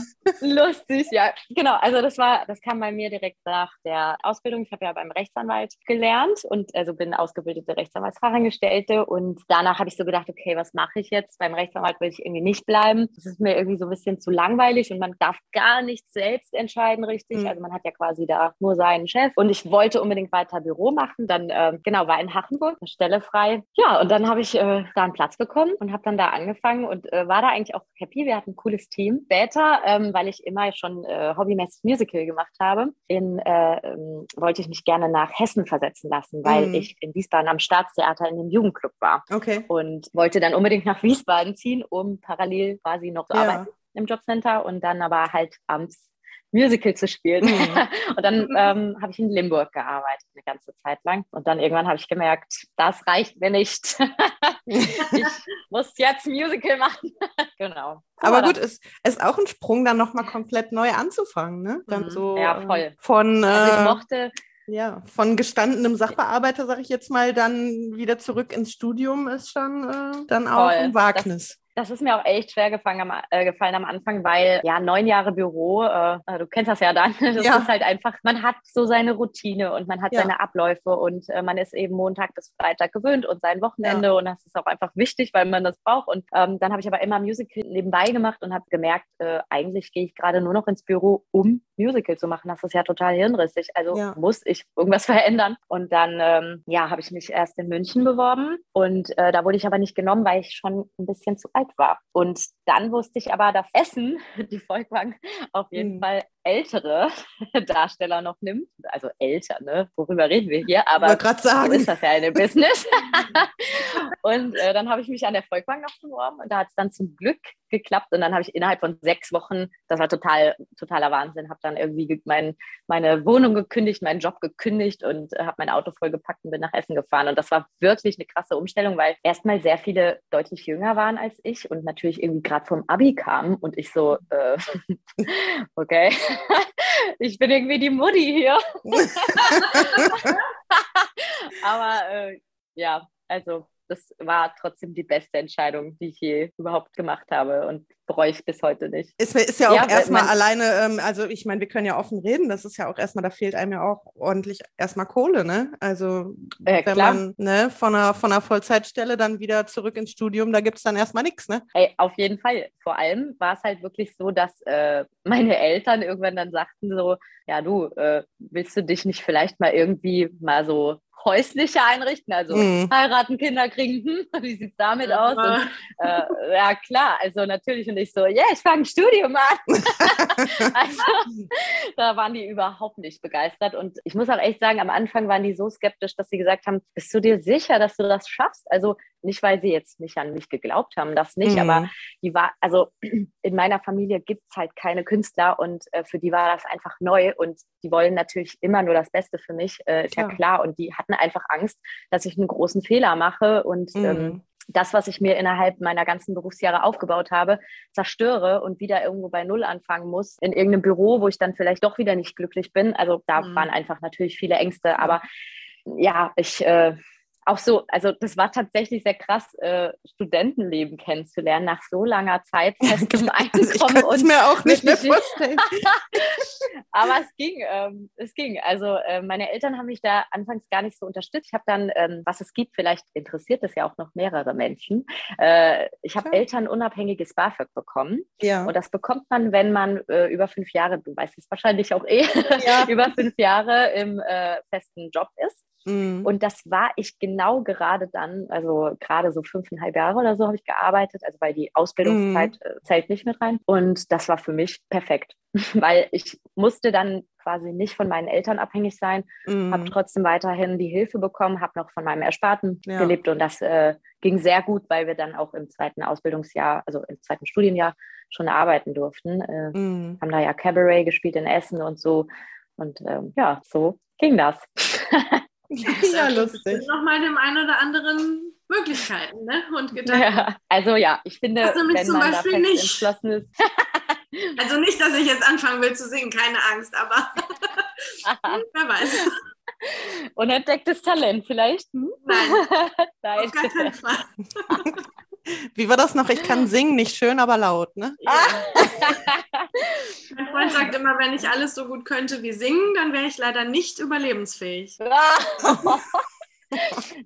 S3: lustig, ja. Genau, also das war, das kam bei mir direkt nach der Ausbildung. Ich habe ja beim Rechtsanwalt gelernt und also bin ausgebildete Rechtsanwaltsfachangestellte und danach habe ich so gedacht, okay, was mache ich jetzt? Beim Rechtsanwalt will ich irgendwie nicht bleiben. Das ist mir irgendwie so ein bisschen zu langweilig und man darf gar nicht selbst entscheiden, richtig. Mhm. Also man hat ja quasi da nur seinen Chef und ich wollte unbedingt weiter Büro machen. Dann, äh, genau, war in Hachenburg eine Stelle frei. Ja, und dann habe ich äh, da einen Platz bekommen und habe dann da angefangen und äh, war da eigentlich auch happy. Wir hatten ein cooles Team. Später, ähm, weil ich immer schon äh, hobbymäßig Musical gemacht habe, in, äh, ähm, wollte ich mich gerne nach Hessen versetzen lassen, weil mhm. ich in Wiesbaden am Staatstheater in dem Jugendclub war.
S1: Okay.
S3: Und wollte dann unbedingt nach Wiesbaden ziehen, um parallel quasi noch zu ja. arbeiten im Jobcenter und dann aber halt abends Musical zu spielen. Mhm. und dann ähm, habe ich in Limburg gearbeitet eine ganze Zeit lang. Und dann irgendwann habe ich gemerkt, das reicht mir nicht. ich muss jetzt Musical machen. genau.
S1: Aber gut, es ist auch ein Sprung, dann nochmal komplett neu anzufangen. Ne? Dann mhm. so
S3: ja, voll.
S1: Von äh,
S3: also ich mochte
S1: ja, von gestandenem Sachbearbeiter, sage ich jetzt mal, dann wieder zurück ins Studium ist schon äh, dann auch Voll. ein Wagnis.
S3: Das, das ist mir auch echt schwer gefallen am, äh, gefallen am Anfang, weil ja neun Jahre Büro, äh, du kennst das ja dann, das ja. ist halt einfach, man hat so seine Routine und man hat ja. seine Abläufe und äh, man ist eben Montag bis Freitag gewöhnt und sein Wochenende ja. und das ist auch einfach wichtig, weil man das braucht. Und ähm, dann habe ich aber immer Musical nebenbei gemacht und habe gemerkt, äh, eigentlich gehe ich gerade nur noch ins Büro, um Musical zu machen. Das ist ja total hirnrissig. Also muss ich irgendwas verändern. Und dann ähm, ja, habe ich mich erst in München beworben und äh, da wurde ich aber nicht genommen, weil ich schon ein bisschen zu alt alt war. Und dann wusste ich aber, dass Essen, die Volkwang, auf jeden mhm. Fall ältere Darsteller noch nimmt. Also älter, ne? Worüber reden wir hier? Aber
S1: so
S3: ist das ja in dem Business. und äh, dann habe ich mich an der Volkwang noch beworben und da hat es dann zum Glück geklappt und dann habe ich innerhalb von sechs Wochen, das war total, totaler Wahnsinn, habe dann irgendwie mein, meine Wohnung gekündigt, meinen Job gekündigt und äh, habe mein Auto vollgepackt und bin nach Essen gefahren und das war wirklich eine krasse Umstellung, weil erstmal sehr viele deutlich jünger waren als ich und natürlich irgendwie gerade vom Abi kamen und ich so, äh, okay, ich bin irgendwie die Mutti hier. Aber äh, ja, also das war trotzdem die beste Entscheidung, die ich je überhaupt gemacht habe und bereue ich bis heute nicht.
S1: Es ist ja auch ja, erstmal alleine, ähm, also ich meine, wir können ja offen reden, das ist ja auch erstmal, da fehlt einem ja auch ordentlich erstmal Kohle, ne? Also
S3: äh,
S1: wenn
S3: klar.
S1: man ne, von, einer, von einer Vollzeitstelle dann wieder zurück ins Studium, da gibt es dann erstmal nichts, ne?
S3: Ey, auf jeden Fall. Vor allem war es halt wirklich so, dass äh, meine Eltern irgendwann dann sagten so, ja du, äh, willst du dich nicht vielleicht mal irgendwie mal so häusliche einrichten, also mhm. heiraten, Kinder kriegen, hm, wie sieht es damit ja. aus? Und, äh, ja, klar, also natürlich und ich so, ja, yeah, ich fange ein Studium an. also, da waren die überhaupt nicht begeistert und ich muss auch echt sagen, am Anfang waren die so skeptisch, dass sie gesagt haben, bist du dir sicher, dass du das schaffst? Also nicht, weil sie jetzt nicht an mich geglaubt haben, das nicht, mhm. aber die war, also in meiner Familie gibt es halt keine Künstler und äh, für die war das einfach neu und die wollen natürlich immer nur das Beste für mich, äh, ist ja. ja. klar. Und die hatten einfach Angst, dass ich einen großen Fehler mache und ähm, mhm. ähm, das, was ich mir innerhalb meiner ganzen Berufsjahre aufgebaut habe, zerstöre und wieder irgendwo bei Null anfangen muss, in irgendeinem Büro, wo ich dann vielleicht doch wieder nicht glücklich bin. Also da mhm. waren einfach natürlich viele Ängste, aber ja, ich äh, auch so, also das war tatsächlich sehr krass, äh, Studentenleben kennenzulernen nach so langer Zeit festem
S1: Einkommen. Ich und mir auch nicht mehr vorstellen.
S3: Aber es ging, ähm, es ging. Also äh, meine Eltern haben mich da anfangs gar nicht so unterstützt. Ich habe dann, ähm, was es gibt, vielleicht interessiert es ja auch noch mehrere Menschen. Äh, ich habe okay. elternunabhängiges BAföG bekommen. Ja. Und das bekommt man, wenn man äh, über fünf Jahre, du weißt es wahrscheinlich auch eh, ja. über fünf Jahre im äh, festen Job ist. Mhm. Und das war ich genau gerade dann, also gerade so fünfeinhalb Jahre oder so habe ich gearbeitet, also weil die Ausbildungszeit mhm. Äh, zählt nicht mit rein. Und das war für mich perfekt, weil ich musste dann quasi nicht von meinen Eltern abhängig sein, mhm. habe trotzdem weiterhin die Hilfe bekommen, habe noch von meinem Ersparten ja. gelebt und das äh, ging sehr gut, weil wir dann auch im zweiten Ausbildungsjahr, also im zweiten Studienjahr schon arbeiten durften. Äh, mhm. Haben da ja Cabaret gespielt in Essen und so. Und ähm, ja, so ging das.
S2: ja, lustig. Nochmal dem einen oder anderen Möglichkeiten ne? und Gedanken.
S3: Ja, also ja, ich finde,
S2: also wenn zum man Beispiel da nicht. entschlossen ist. also nicht, dass ich jetzt anfangen will zu singen, keine Angst, aber wer weiß.
S3: Unentdecktes Talent vielleicht? Hm?
S2: Nein, Nein, auf gar keinen Fall.
S1: Wie war das noch? Ich kann singen, nicht schön, aber laut, ne? Ja.
S2: Mein Freund sagt immer, wenn ich alles so gut könnte wie singen, dann wäre ich leider nicht überlebensfähig.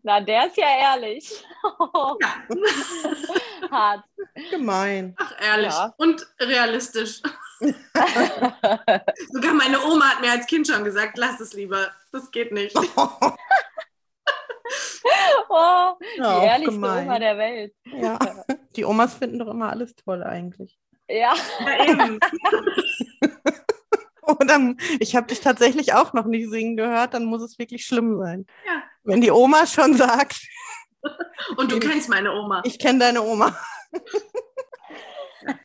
S3: Na, der ist ja ehrlich. Ja.
S1: Hart. Gemein.
S2: Ach, ehrlich. Ja. Und realistisch. Sogar meine Oma hat mir als Kind schon gesagt, lass es lieber. Das geht nicht.
S3: oh, die ja, ehrlichste gemein. Oma der Welt.
S1: Ja. Die Omas finden doch immer alles toll eigentlich.
S3: Ja. ja eben.
S1: Und dann, ich habe dich tatsächlich auch noch nie singen gehört, dann muss es wirklich schlimm sein. Ja. Wenn die Oma schon sagt.
S2: Und du kennst meine Oma.
S1: Ich kenne deine Oma.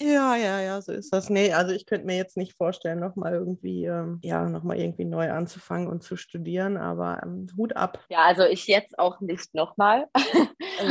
S1: Ja, ja, ja, so ist das. Nee, also ich könnte mir jetzt nicht vorstellen, nochmal irgendwie, ähm, ja, nochmal irgendwie neu anzufangen und zu studieren, aber ähm, Hut ab.
S3: Ja, also ich jetzt auch nicht nochmal.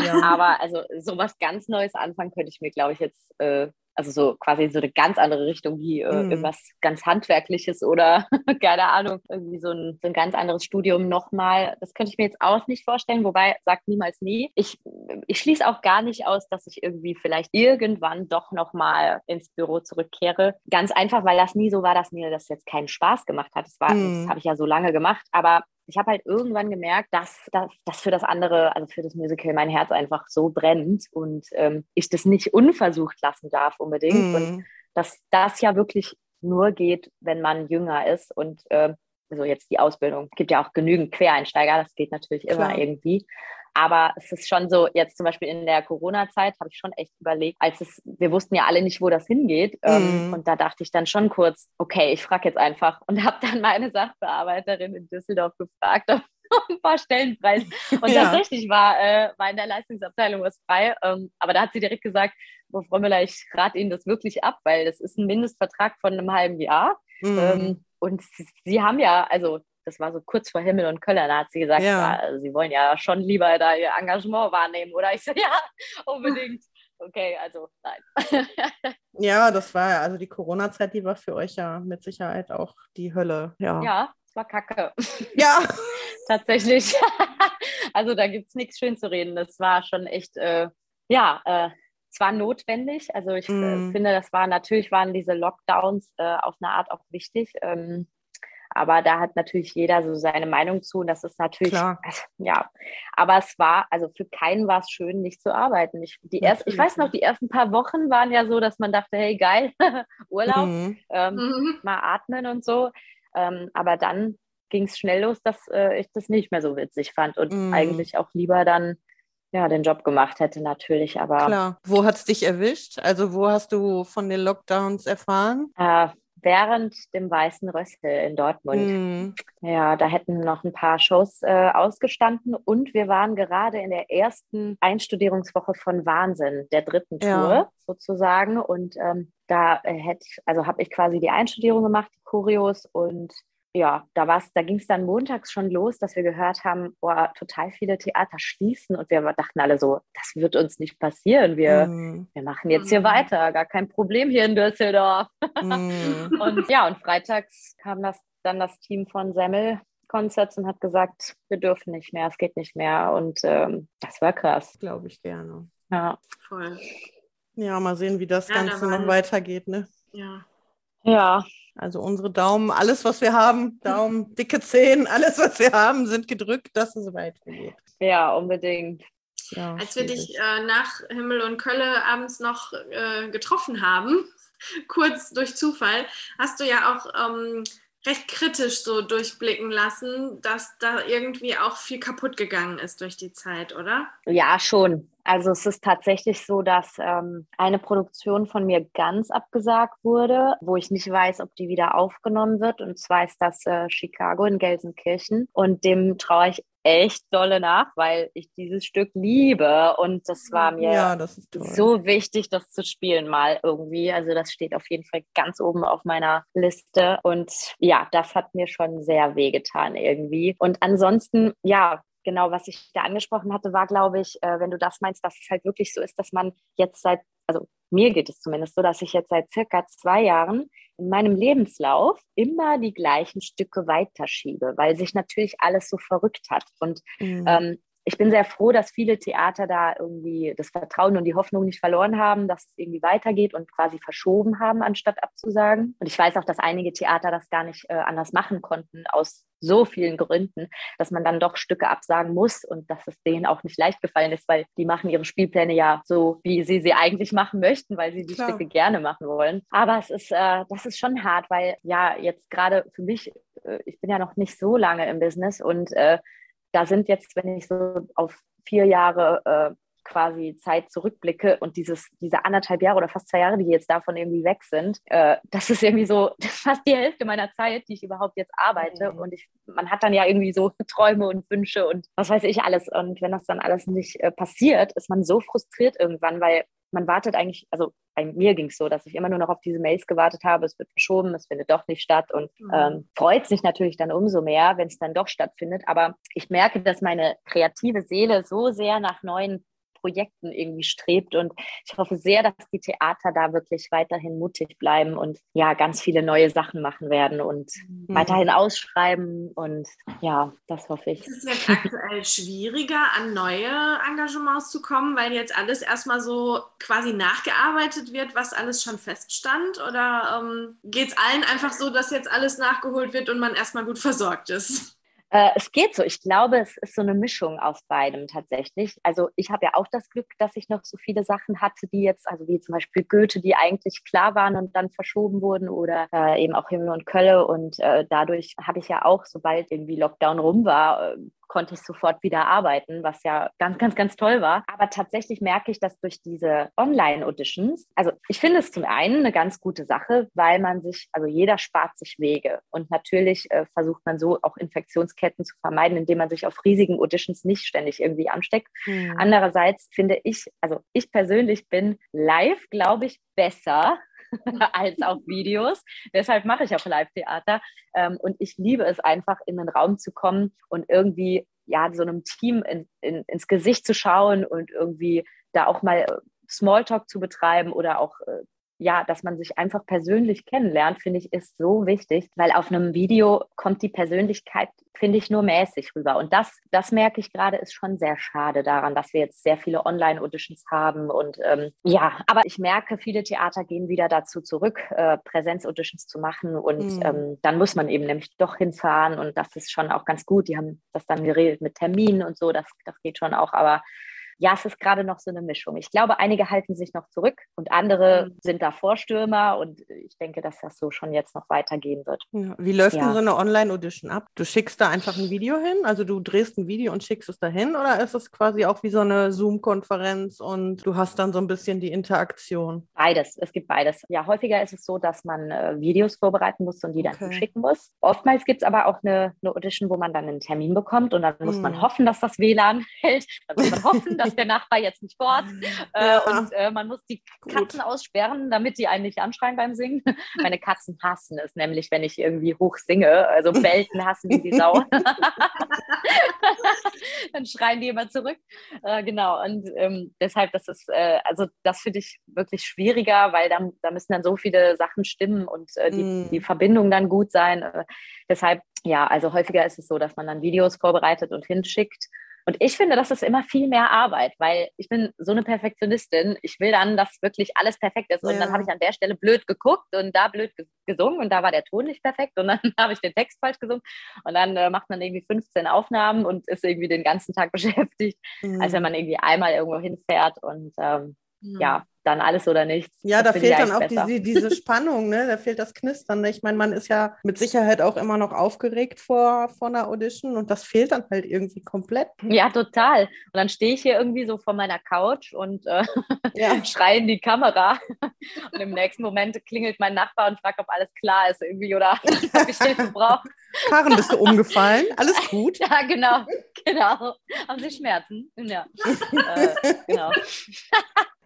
S3: Ja. aber also sowas ganz Neues anfangen könnte ich mir, glaube ich, jetzt äh, also so quasi so eine ganz andere Richtung wie äh, mm. irgendwas ganz Handwerkliches oder keine Ahnung, irgendwie so ein, so ein ganz anderes Studium nochmal. Das könnte ich mir jetzt auch nicht vorstellen, wobei sagt niemals nie. Ich, ich schließe auch gar nicht aus, dass ich irgendwie vielleicht irgendwann doch nochmal ins Büro zurückkehre. Ganz einfach, weil das nie so war, dass mir das jetzt keinen Spaß gemacht hat. Das, war, mm. das habe ich ja so lange gemacht, aber ich habe halt irgendwann gemerkt, dass, dass, für das andere, also für das Musical, mein Herz einfach so brennt und ähm, ich das nicht unversucht lassen darf unbedingt. Mhm. Und dass das ja wirklich nur geht, wenn man jünger ist und äh, also jetzt die Ausbildung. Es gibt ja auch genügend Quereinsteiger, das geht natürlich Klar. immer irgendwie. Aber es ist schon so, jetzt zum Beispiel in der Corona-Zeit habe ich schon echt überlegt, als es, wir wussten ja alle nicht, wo das hingeht. Ähm, mm. Und da dachte ich dann schon kurz, okay, ich frage jetzt einfach und habe dann meine Sachbearbeiterin in Düsseldorf gefragt, ob ein paar Stellen frei Und ja. tatsächlich war, äh, war in der Leistungsabteilung was frei. Ähm, aber da hat sie direkt gesagt, Frau Müller, ich rate Ihnen das wirklich ab, weil das ist ein Mindestvertrag von einem halben Jahr. Mm. Ähm, und sie haben ja, also das war so kurz vor Himmel und Köln, da hat sie gesagt, ja. ja, sie wollen ja schon lieber da ihr Engagement wahrnehmen, oder? Ich so, ja, unbedingt. Okay, also nein.
S1: ja, das war also die Corona-Zeit, die war für euch ja mit Sicherheit auch die Hölle. Ja,
S3: ja es war kacke.
S1: Ja.
S3: Tatsächlich. also da gibt es nichts schön zu reden. Das war schon echt, äh, ja, äh, es war notwendig. Also ich mm. äh, finde, das war natürlich waren diese Lockdowns äh, auf eine Art auch wichtig. Ähm, aber da hat natürlich jeder so seine Meinung zu und das ist natürlich, also, ja. Aber es war, also für keinen war es schön, nicht zu arbeiten. Ich, die erst, ich weiß noch, die ersten paar Wochen waren ja so, dass man dachte, hey, geil, Urlaub, mhm. Ähm, mhm. mal atmen und so. Ähm, aber dann ging es schnell los, dass äh, ich das nicht mehr so witzig fand und mhm. eigentlich auch lieber dann ja, den Job gemacht hätte natürlich, aber.
S1: Klar. Wo hat es dich erwischt? Also wo hast du von den Lockdowns erfahren?
S3: Äh, während dem Weißen Rössel in Dortmund. Mhm. Ja, da hätten noch ein paar Shows äh, ausgestanden und wir waren gerade in der ersten Einstudierungswoche von Wahnsinn, der dritten Tour ja. sozusagen. Und ähm, da äh, hätte, also habe ich quasi die Einstudierung gemacht, die Choreos und ja, da war's, da ging es dann montags schon los, dass wir gehört haben, boah, total viele Theater schließen und wir dachten alle so, das wird uns nicht passieren. Wir, mhm. wir machen jetzt hier mhm. weiter, gar kein Problem hier in Düsseldorf. Mhm. und ja, und freitags kam das dann das Team von Semmel Concepts und hat gesagt, wir dürfen nicht mehr, es geht nicht mehr. Und ähm, das war krass.
S1: Glaube ich gerne.
S3: Ja.
S2: Voll.
S1: Ja, mal sehen, wie das ja, Ganze da noch weitergeht, ne?
S2: Ja.
S3: Ja,
S1: also unsere Daumen, alles, was wir haben, Daumen, dicke Zehen, alles, was wir haben, sind gedrückt, dass es weitergeht.
S3: Ja, unbedingt.
S2: Ja, Als wir dich äh, nach Himmel und Kölle abends noch äh, getroffen haben, kurz durch Zufall, hast du ja auch ähm, recht kritisch so durchblicken lassen, dass da irgendwie auch viel kaputt gegangen ist durch die Zeit, oder?
S3: Ja, schon. Also es ist tatsächlich so, dass ähm, eine Produktion von mir ganz abgesagt wurde, wo ich nicht weiß, ob die wieder aufgenommen wird. Und zwar ist das äh, Chicago in Gelsenkirchen. Und dem traue ich echt dolle nach, weil ich dieses Stück liebe und das war mir
S1: ja, das
S3: so wichtig, das zu spielen mal irgendwie. Also das steht auf jeden Fall ganz oben auf meiner Liste und ja, das hat mir schon sehr wehgetan irgendwie. Und ansonsten, ja, genau, was ich da angesprochen hatte, war, glaube ich, äh, wenn du das meinst, dass es halt wirklich so ist, dass man jetzt seit, also mir geht es zumindest so, dass ich jetzt seit circa zwei Jahren in meinem Lebenslauf immer die gleichen Stücke weiterschiebe, weil sich natürlich alles so verrückt hat. Und mhm. ähm, ich bin sehr froh, dass viele Theater da irgendwie das Vertrauen und die Hoffnung nicht verloren haben, dass es irgendwie weitergeht und quasi verschoben haben, anstatt abzusagen. Und ich weiß auch, dass einige Theater das gar nicht äh, anders machen konnten, aus so vielen Gründen, dass man dann doch Stücke absagen muss und dass es denen auch nicht leicht gefallen ist, weil die machen ihre Spielpläne ja so, wie sie sie eigentlich machen möchten, weil sie die Klar. Stücke gerne machen wollen. Aber es ist, äh, das ist schon hart, weil ja, jetzt gerade für mich, äh, ich bin ja noch nicht so lange im Business und äh, da sind jetzt, wenn ich so auf vier Jahre äh, quasi Zeit zurückblicke und dieses, diese anderthalb Jahre oder fast zwei Jahre, die jetzt davon irgendwie weg sind, äh, das ist irgendwie so fast die Hälfte meiner Zeit, die ich überhaupt jetzt arbeite. Mhm. Und ich, man hat dann ja irgendwie so Träume und Wünsche und was weiß ich alles. Und wenn das dann alles nicht äh, passiert, ist man so frustriert irgendwann, weil man wartet eigentlich, also bei mir ging es so, dass ich immer nur noch auf diese Mails gewartet habe, es wird verschoben, es findet doch nicht statt und mhm. ähm, freut sich natürlich dann umso mehr, wenn es dann doch stattfindet. Aber ich merke, dass meine kreative Seele so sehr nach neuen Projekten irgendwie strebt. Und ich hoffe sehr, dass die Theater da wirklich weiterhin mutig bleiben und ja, ganz viele neue Sachen machen werden und mhm. weiterhin ausschreiben. Und ja, das hoffe ich.
S2: Ist es jetzt aktuell schwieriger, an neue Engagements zu kommen, weil jetzt alles erstmal so quasi nachgearbeitet wird, was alles schon feststand? Oder ähm, geht es allen einfach so, dass jetzt alles nachgeholt wird und man erstmal gut versorgt ist?
S3: Äh, es geht so. Ich glaube, es ist so eine Mischung aus beidem tatsächlich. Also ich habe ja auch das Glück, dass ich noch so viele Sachen hatte, die jetzt, also wie zum Beispiel Goethe, die eigentlich klar waren und dann verschoben wurden oder äh, eben auch Himmel und Kölle. Und äh, dadurch habe ich ja auch, sobald irgendwie Lockdown rum war, äh, konnte ich sofort wieder arbeiten, was ja ganz, ganz, ganz toll war. Aber tatsächlich merke ich, dass durch diese Online-Auditions, also ich finde es zum einen eine ganz gute Sache, weil man sich, also jeder spart sich Wege. Und natürlich äh, versucht man so auch Infektionsketten zu vermeiden, indem man sich auf riesigen Auditions nicht ständig irgendwie ansteckt. Mhm. Andererseits finde ich, also ich persönlich bin live, glaube ich, besser als auf Videos. Deshalb mache ich auch Live-Theater. Ähm, und ich liebe es einfach, in den Raum zu kommen und irgendwie ja, so einem Team in, in, ins Gesicht zu schauen und irgendwie da auch mal Smalltalk zu betreiben oder auch äh, ja, dass man sich einfach persönlich kennenlernt, finde ich, ist so wichtig, weil auf einem Video kommt die Persönlichkeit, finde ich, nur mäßig rüber. Und das, das merke ich gerade, ist schon sehr schade daran, dass wir jetzt sehr viele Online-Auditions haben. Und ähm, ja, aber ich merke, viele Theater gehen wieder dazu zurück, äh, Präsenz-Auditions zu machen. Und mhm. ähm, dann muss man eben nämlich doch hinfahren. Und das ist schon auch ganz gut. Die haben das dann geregelt mit Terminen und so, das, das geht schon auch. Aber ja, es ist gerade noch so eine Mischung. Ich glaube, einige halten sich noch zurück und andere mhm. sind da Vorstürmer und ich denke, dass das so schon jetzt noch weitergehen wird.
S1: Ja. Wie läuft ja. denn so eine Online-Audition ab? Du schickst da einfach ein Video hin, also du drehst ein Video und schickst es dahin oder ist es quasi auch wie so eine Zoom-Konferenz und du hast dann so ein bisschen die Interaktion?
S3: Beides, es gibt beides. Ja, häufiger ist es so, dass man äh, Videos vorbereiten muss und die dann okay. schicken muss. Oftmals gibt es aber auch eine, eine, Audition, wo man dann einen Termin bekommt und dann muss mhm. man hoffen, dass das WLAN hält. Dann muss man hoffen, dass der Nachbar jetzt nicht fort äh, ja. und äh, man muss die Katzen Gut. aussperren, damit die einen nicht anschreien beim Singen. Meine Katzen hassen es nämlich, wenn ich irgendwie hoch singe, also belten hassen wie die Sau. Dann schreien die immer zurück. Äh, genau, und ähm, deshalb, das ist, äh, also das finde ich wirklich schwieriger, weil da, da müssen dann so viele Sachen stimmen und die, mm. die Verbindung dann gut sein. Deshalb, ja, also häufiger ist es so, dass man dann Videos vorbereitet und hinschickt. Und ich finde, das ist immer viel mehr Arbeit, weil ich bin so eine Perfektionistin. Ich will dann, dass wirklich alles perfekt ist. Und ja. dann habe ich an der Stelle blöd geguckt und da blöd gesungen und da war der Ton nicht perfekt und dann habe ich den Text falsch gesungen. Und dann äh, macht man irgendwie 15 Aufnahmen und ist irgendwie den ganzen Tag beschäftigt, mhm. als wenn man irgendwie einmal irgendwo hinfährt und ähm, mhm. ja, dann alles oder nichts.
S1: Ja, das da fehlt dann auch diese, diese Spannung, ne? Da fehlt das Knistern. Ne? Ich meine, man ist ja mit Sicherheit auch immer noch aufgeregt vor, vor einer Audition und das fehlt dann halt irgendwie komplett.
S3: Ja, total. Und dann stehe ich hier irgendwie so vor meiner Couch und äh, ja. schreie in die Kamera. Und im nächsten Moment klingelt mein Nachbar und fragt, ob alles klar ist irgendwie oder ob ich Hilfe brauche.
S1: Karen, bist du umgefallen? Alles gut?
S3: Ja, genau. Genau. Haben Sie Schmerzen? Ja. äh, genau.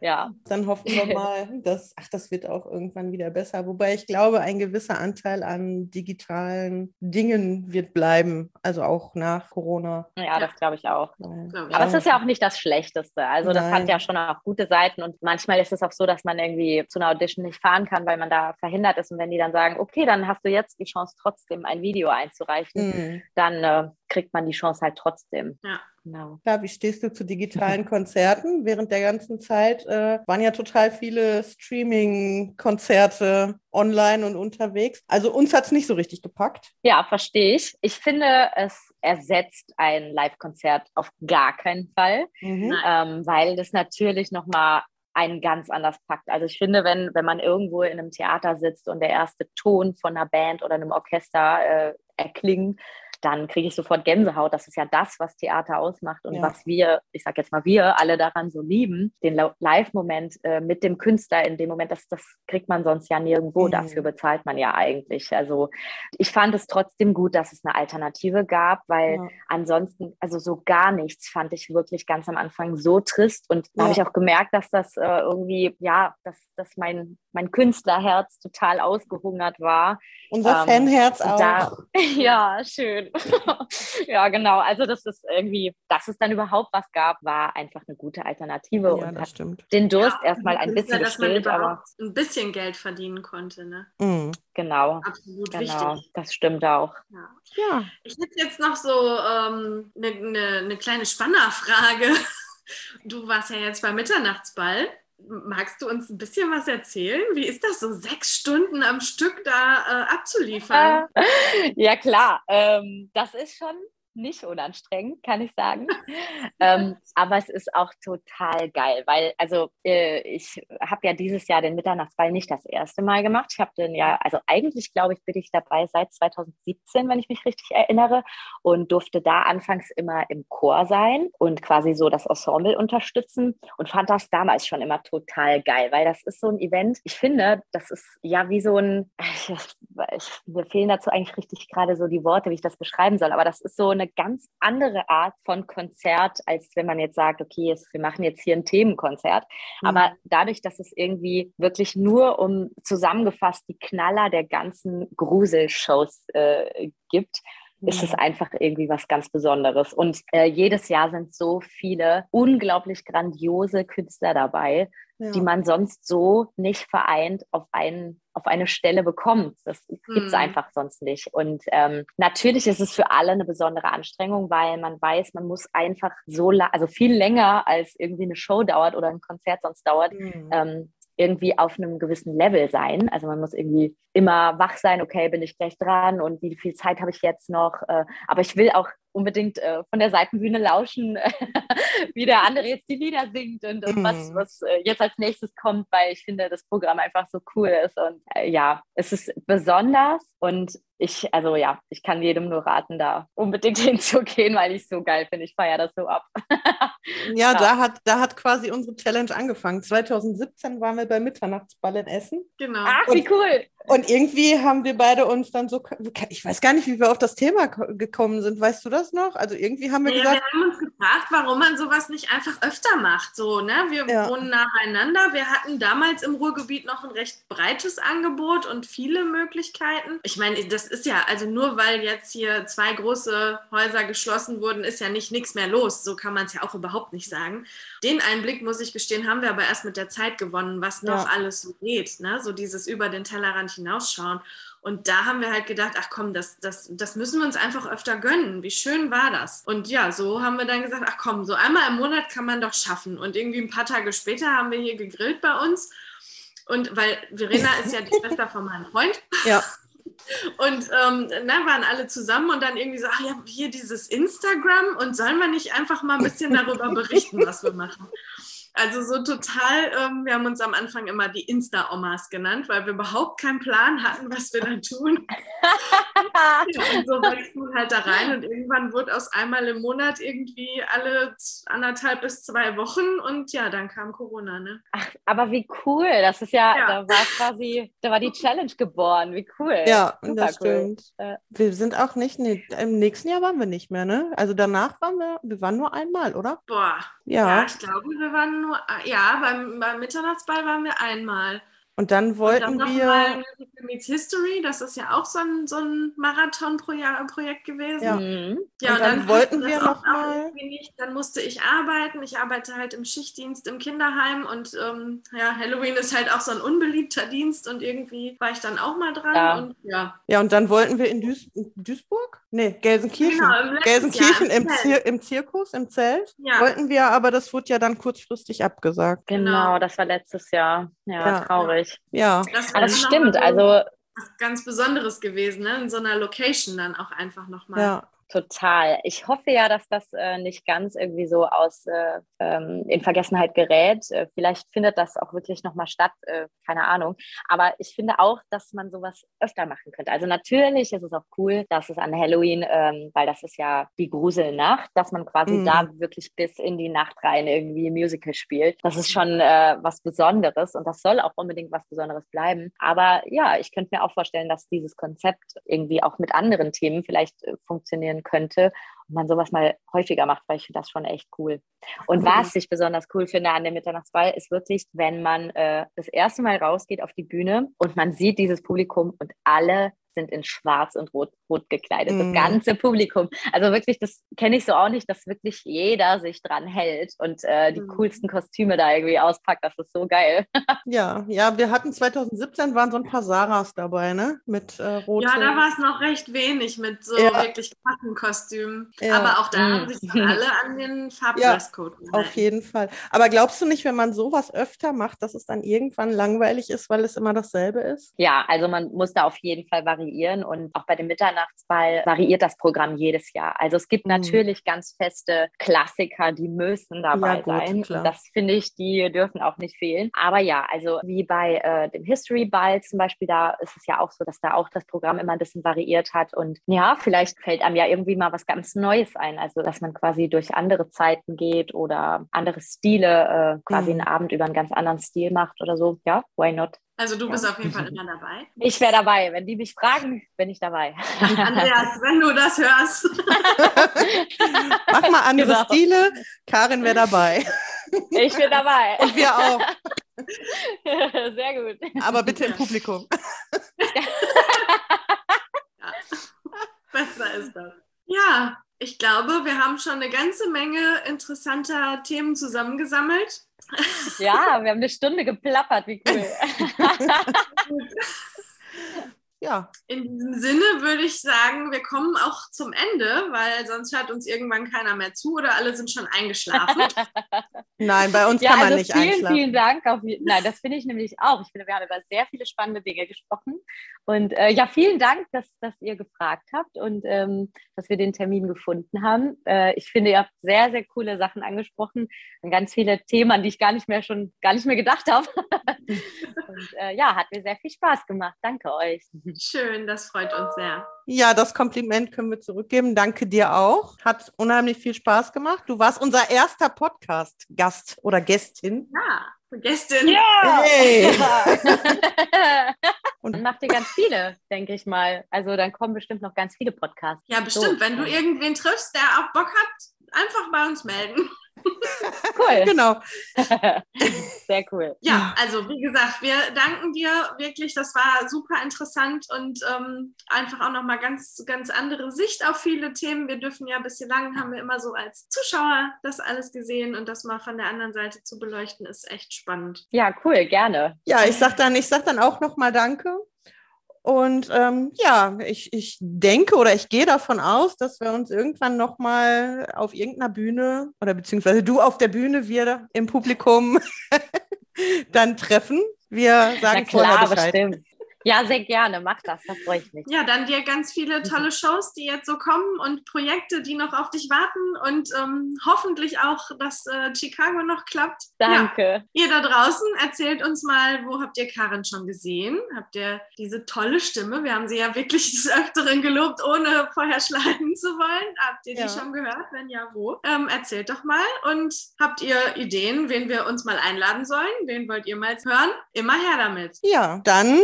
S1: Ja. Dann hoffen wir mal, dass, ach, das wird auch irgendwann wieder besser. Wobei ich glaube, ein gewisser Anteil an digitalen Dingen wird bleiben, also auch nach Corona.
S3: Ja, das glaube ich auch. Ja. Aber es ist ja auch nicht das Schlechteste. Also das Nein. hat ja schon auch gute Seiten und manchmal ist es auch so, dass man irgendwie zu einer Audition nicht fahren kann, weil man da verhindert ist. Und wenn die dann sagen, okay, dann hast du jetzt die Chance, trotzdem ein Video einzureichen, mhm. dann äh, kriegt man die Chance halt trotzdem.
S2: Ja.
S1: Genau. Klar, wie stehst du zu digitalen Konzerten? Während der ganzen Zeit äh, waren ja total viele Streaming-Konzerte online und unterwegs. Also uns hat es nicht so richtig gepackt.
S3: Ja, verstehe ich. Ich finde, es ersetzt ein Live-Konzert auf gar keinen Fall, mhm. ähm, weil das natürlich nochmal einen ganz anders packt. Also ich finde, wenn, wenn man irgendwo in einem Theater sitzt und der erste Ton von einer Band oder einem Orchester äh, erklingt, dann kriege ich sofort Gänsehaut. Das ist ja das, was Theater ausmacht und ja. was wir, ich sage jetzt mal wir, alle daran so lieben. Den Live-Moment äh, mit dem Künstler in dem Moment, das, das kriegt man sonst ja nirgendwo. Mhm. Dafür bezahlt man ja eigentlich. Also ich fand es trotzdem gut, dass es eine Alternative gab, weil ja. ansonsten, also so gar nichts fand ich wirklich ganz am Anfang so trist. Und da ja. habe ich auch gemerkt, dass das äh, irgendwie, ja, dass, dass mein, mein Künstlerherz total ausgehungert war.
S1: Unser ähm, Fanherz auch. Da,
S3: ja, schön. ja, genau. Also das ist irgendwie, dass es dann überhaupt was gab, war einfach eine gute Alternative
S1: ja, und hat
S3: stimmt. den Durst ja, erstmal ein bisschen
S2: dass gestillt, man aber ein bisschen Geld verdienen konnte, ne?
S3: Mhm. Genau.
S2: Absolut
S3: genau.
S2: wichtig.
S3: Das stimmt auch.
S2: Ja. ja. Ich hätte jetzt noch so eine ähm, ne, ne, ne kleine Spannerfrage. Du warst ja jetzt beim Mitternachtsball. Magst du uns ein bisschen was erzählen? Wie ist das so, sechs Stunden am Stück da äh, abzuliefern?
S3: Ja, klar. Ähm, das ist schon nicht unanstrengend, kann ich sagen. ähm, aber es ist auch total geil, weil, also äh, ich habe ja dieses Jahr den Mitternachtsball nicht das erste Mal gemacht. Ich habe den ja, also eigentlich glaube ich, bin ich dabei seit 2017, wenn ich mich richtig erinnere, und durfte da anfangs immer im Chor sein und quasi so das Ensemble unterstützen und fand das damals schon immer total geil, weil das ist so ein Event. Ich finde, das ist ja wie so ein, ich, mir fehlen dazu eigentlich richtig gerade so die Worte, wie ich das beschreiben soll, aber das ist so eine ganz andere Art von Konzert, als wenn man jetzt sagt, okay, jetzt, wir machen jetzt hier ein Themenkonzert. Mhm. Aber dadurch, dass es irgendwie wirklich nur um zusammengefasst die Knaller der ganzen Gruselshows äh, gibt, ist es einfach irgendwie was ganz Besonderes. Und äh, jedes Jahr sind so viele unglaublich grandiose Künstler dabei, ja. die man sonst so nicht vereint auf einen auf eine Stelle bekommt. Das gibt es mhm. einfach sonst nicht. Und ähm, natürlich ist es für alle eine besondere Anstrengung, weil man weiß, man muss einfach so, also viel länger als irgendwie eine Show dauert oder ein Konzert sonst dauert, mhm. ähm, irgendwie auf einem gewissen Level sein. Also man muss irgendwie immer wach sein, okay, bin ich gleich dran und wie viel Zeit habe ich jetzt noch. Äh, aber ich will auch unbedingt äh, von der Seitenbühne lauschen, wie der andere jetzt die Lieder singt und, und was, mhm. was äh, jetzt als nächstes kommt, weil ich finde, das Programm einfach so cool ist. Und ja, es ist besonders und ich, also ja, ich kann jedem nur raten, da unbedingt hinzugehen, weil ich es so geil finde. Ich feiere das so ab.
S1: ja, ja, Da, hat, da hat quasi unsere Challenge angefangen. 2017 waren wir bei Mitternachtsball in Essen.
S3: Genau. Ach, wie cool.
S1: Und irgendwie haben wir beide uns dann so, ich weiß gar nicht, wie wir auf das Thema gekommen sind. Weißt du das noch? Also irgendwie haben wir ja, gesagt.
S2: Wir haben uns gefragt, warum man sowas nicht einfach öfter macht. So, ne? Wir ja. wohnen nah beieinander. Wir hatten damals im Ruhrgebiet noch ein recht breites Angebot und viele Möglichkeiten. Ich meine, das ist ja, also nur weil jetzt hier zwei große Häuser geschlossen wurden, ist ja nicht nichts mehr los. So kann man es ja auch überhaupt nicht sagen. Den Einblick, muss ich gestehen, haben wir aber erst mit der Zeit gewonnen, was noch ja. alles so geht. Ne? So dieses über den Tellerrand hinausschauen. Und da haben wir halt gedacht, ach komm, das, das, das müssen wir uns einfach öfter gönnen. Wie schön war das? Und ja, so haben wir dann gesagt, ach komm, so einmal im Monat kann man doch schaffen. Und irgendwie ein paar Tage später haben wir hier gegrillt bei uns. Und weil Verena ist ja die Schwester von meinem Freund.
S1: Ja.
S2: Und ähm, na, waren alle zusammen und dann irgendwie so, ach ja, hier dieses Instagram und sollen wir nicht einfach mal ein bisschen darüber berichten, was wir machen? Also so total, ähm, wir haben uns am Anfang immer die Insta-Omas genannt, weil wir überhaupt keinen Plan hatten, was wir da tun. und so wächst man halt da rein und irgendwann wurde aus einmal im Monat irgendwie alle anderthalb bis zwei Wochen und ja, dann kam Corona, ne?
S3: Ach, aber wie cool, das ist ja, ja. da war quasi, da war die Challenge geboren, wie cool.
S1: Ja, Super das stimmt. Cool. Wir sind auch nicht, nee, im nächsten Jahr waren wir nicht mehr, ne? Also danach waren wir, wir waren nur einmal, oder?
S2: Boah, ja, ja ich glaube, wir waren nur, ja, beim, beim Mitternachtsball waren wir einmal.
S1: Und dann wollten und dann wir. Mal
S2: Meets History, das ist ja auch so ein, so ein Marathon-Projekt gewesen.
S1: Ja, mhm. ja und, dann, dann wollten wir noch mal.
S2: Nicht. Dann musste ich arbeiten. Ich arbeite halt im Schichtdienst im Kinderheim und ähm, ja, Halloween ist halt auch so ein unbeliebter Dienst und irgendwie war ich dann auch mal dran. Ja, und, ja.
S1: ja und dann wollten wir in Duis Duisburg? Nee, Gelsenkirchen. Genau, Gelsenkirchen im, im, Zir im Zirkus, im Zelt. Ja. Wollten wir, aber das wurde ja dann kurzfristig abgesagt.
S3: Genau, genau. das war letztes Jahr. Ja, ja. Traurig.
S1: Ja,
S3: das, das stimmt. Also
S2: was ganz Besonderes gewesen, ne? in so einer Location dann auch einfach nochmal.
S3: Ja. Total. Ich hoffe ja, dass das äh, nicht ganz irgendwie so aus äh, ähm, in Vergessenheit gerät. Äh, vielleicht findet das auch wirklich nochmal statt, äh, keine Ahnung. Aber ich finde auch, dass man sowas öfter machen könnte. Also natürlich ist es auch cool, dass es an Halloween, ähm, weil das ist ja die Gruselnacht, dass man quasi mhm. da wirklich bis in die Nacht rein irgendwie Musical spielt. Das ist schon äh, was Besonderes und das soll auch unbedingt was Besonderes bleiben. Aber ja, ich könnte mir auch vorstellen, dass dieses Konzept irgendwie auch mit anderen Themen vielleicht äh, funktionieren könnte und man sowas mal häufiger macht, weil ich finde das schon echt cool. Und mhm. was ich besonders cool finde an dem Mitternachtsball, ist wirklich, wenn man äh, das erste Mal rausgeht auf die Bühne und man sieht dieses Publikum und alle sind in schwarz und rot, rot gekleidet, mm. das mhm. ganze Publikum. Also wirklich, das kenne ich so auch nicht, dass wirklich jeder sich dran hält und äh, die mm. coolsten Kostüme da irgendwie auspackt. Das ist so geil.
S1: ja, ja, wir hatten 2017 waren so ein paar Saras dabei, ne? Mit äh, rot.
S2: Ja, da war es noch recht wenig mit so ja. wirklich krassen Kostümen. Ja. Aber auch da mm. haben sich alle an den Farbdresscode
S1: ja, Auf jeden Fall. Aber glaubst du nicht, wenn man sowas öfter macht, dass es dann irgendwann langweilig ist, weil es immer dasselbe ist?
S3: Ja, also man muss da auf jeden Fall variieren variieren und auch bei dem Mitternachtsball variiert das Programm jedes Jahr. Also es gibt mhm. natürlich ganz feste Klassiker, die müssen dabei ja, gut, sein. Klar. Das finde ich, die dürfen auch nicht fehlen. Aber ja, also wie bei äh, dem History Ball zum Beispiel, da ist es ja auch so, dass da auch das Programm immer ein bisschen variiert hat und ja, vielleicht fällt einem ja irgendwie mal was ganz Neues ein. Also dass man quasi durch andere Zeiten geht oder andere Stile äh, quasi mhm. einen Abend über einen ganz anderen Stil macht oder so. Ja, why not?
S2: Also du bist auf jeden Fall immer dabei.
S3: Ich wäre dabei. Wenn die mich fragen, bin ich dabei.
S2: Andreas, wenn du das hörst.
S1: Mach mal andere genau. Stile. Karin wäre dabei.
S3: Ich bin dabei.
S1: Und wir auch.
S3: Sehr gut.
S1: Aber bitte im Publikum.
S2: ja. Besser ist das. Ja, ich glaube, wir haben schon eine ganze Menge interessanter Themen zusammengesammelt.
S3: Ja, wir haben eine Stunde geplappert, wie cool.
S1: ja.
S2: In diesem Sinne würde ich sagen, wir kommen auch zum Ende, weil sonst hört uns irgendwann keiner mehr zu oder alle sind schon eingeschlafen.
S1: Nein, bei uns ja, kann man also nicht
S3: vielen,
S1: einschlafen.
S3: Vielen Dank. Auf, nein, das finde ich nämlich auch. Ich finde, wir haben über sehr viele spannende Dinge gesprochen. Und äh, ja, vielen Dank, dass, dass ihr gefragt habt und ähm, dass wir den Termin gefunden haben. Äh, ich finde, ihr habt sehr, sehr coole Sachen angesprochen und ganz viele Themen, an die ich gar nicht mehr schon gar nicht mehr gedacht habe. und äh, ja, hat mir sehr viel Spaß gemacht. Danke euch.
S2: Schön, das freut uns sehr.
S1: Ja, das Kompliment können wir zurückgeben. Danke dir auch. Hat unheimlich viel Spaß gemacht. Du warst unser erster Podcast-Gast oder Gästin.
S2: Ja, Gästin.
S3: Ja!
S1: Hey.
S3: Und dann macht ihr ganz viele, denke ich mal. Also dann kommen bestimmt noch ganz viele Podcasts.
S2: Ja, bestimmt.
S3: So.
S2: Wenn du irgendwen triffst, der auch Bock hat, einfach bei uns melden.
S3: Cool.
S1: Genau.
S3: Sehr cool.
S2: Ja, also wie gesagt, wir danken dir wirklich. Das war super interessant und ähm, einfach auch nochmal ganz, ganz andere Sicht auf viele Themen. Wir dürfen ja bislang haben wir immer so als Zuschauer das alles gesehen und das mal von der anderen Seite zu beleuchten, ist echt spannend.
S3: Ja, cool, gerne.
S1: Ja, ich sag dann, ich sag dann auch nochmal Danke. Und ähm, ja, ich, ich denke oder ich gehe davon aus, dass wir uns irgendwann nochmal auf irgendeiner Bühne oder beziehungsweise du auf der Bühne, wir im Publikum dann treffen. Wir sagen
S3: Na klar,
S1: vorher Bescheid.
S3: bestimmt. Ja, sehr gerne. Mach das, da freue ich mich.
S2: Ja, dann dir ganz viele tolle Shows, die jetzt so kommen und Projekte, die noch auf dich warten und ähm, hoffentlich auch, dass äh, Chicago noch klappt. Ja,
S3: Danke.
S2: ihr da draußen erzählt uns mal, wo habt ihr Karin schon gesehen? Habt ihr diese tolle Stimme? Wir haben sie ja wirklich des Öfteren gelobt, ohne vorher schleimen zu wollen. Habt ihr
S1: Ja.
S2: die schon gehört? Wenn ja, wo? Ähm, erzählt doch mal. Und habt ihr Ideen, wen wir uns mal einladen sollen? Wen wollt ihr mal hören? Immer her damit.
S1: Ja, dann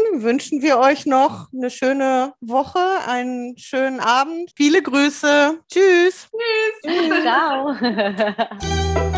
S1: wünschen wir euch noch eine schöne Woche, einen schönen Abend. Viele Grüße. Tschüss.
S3: Ciao.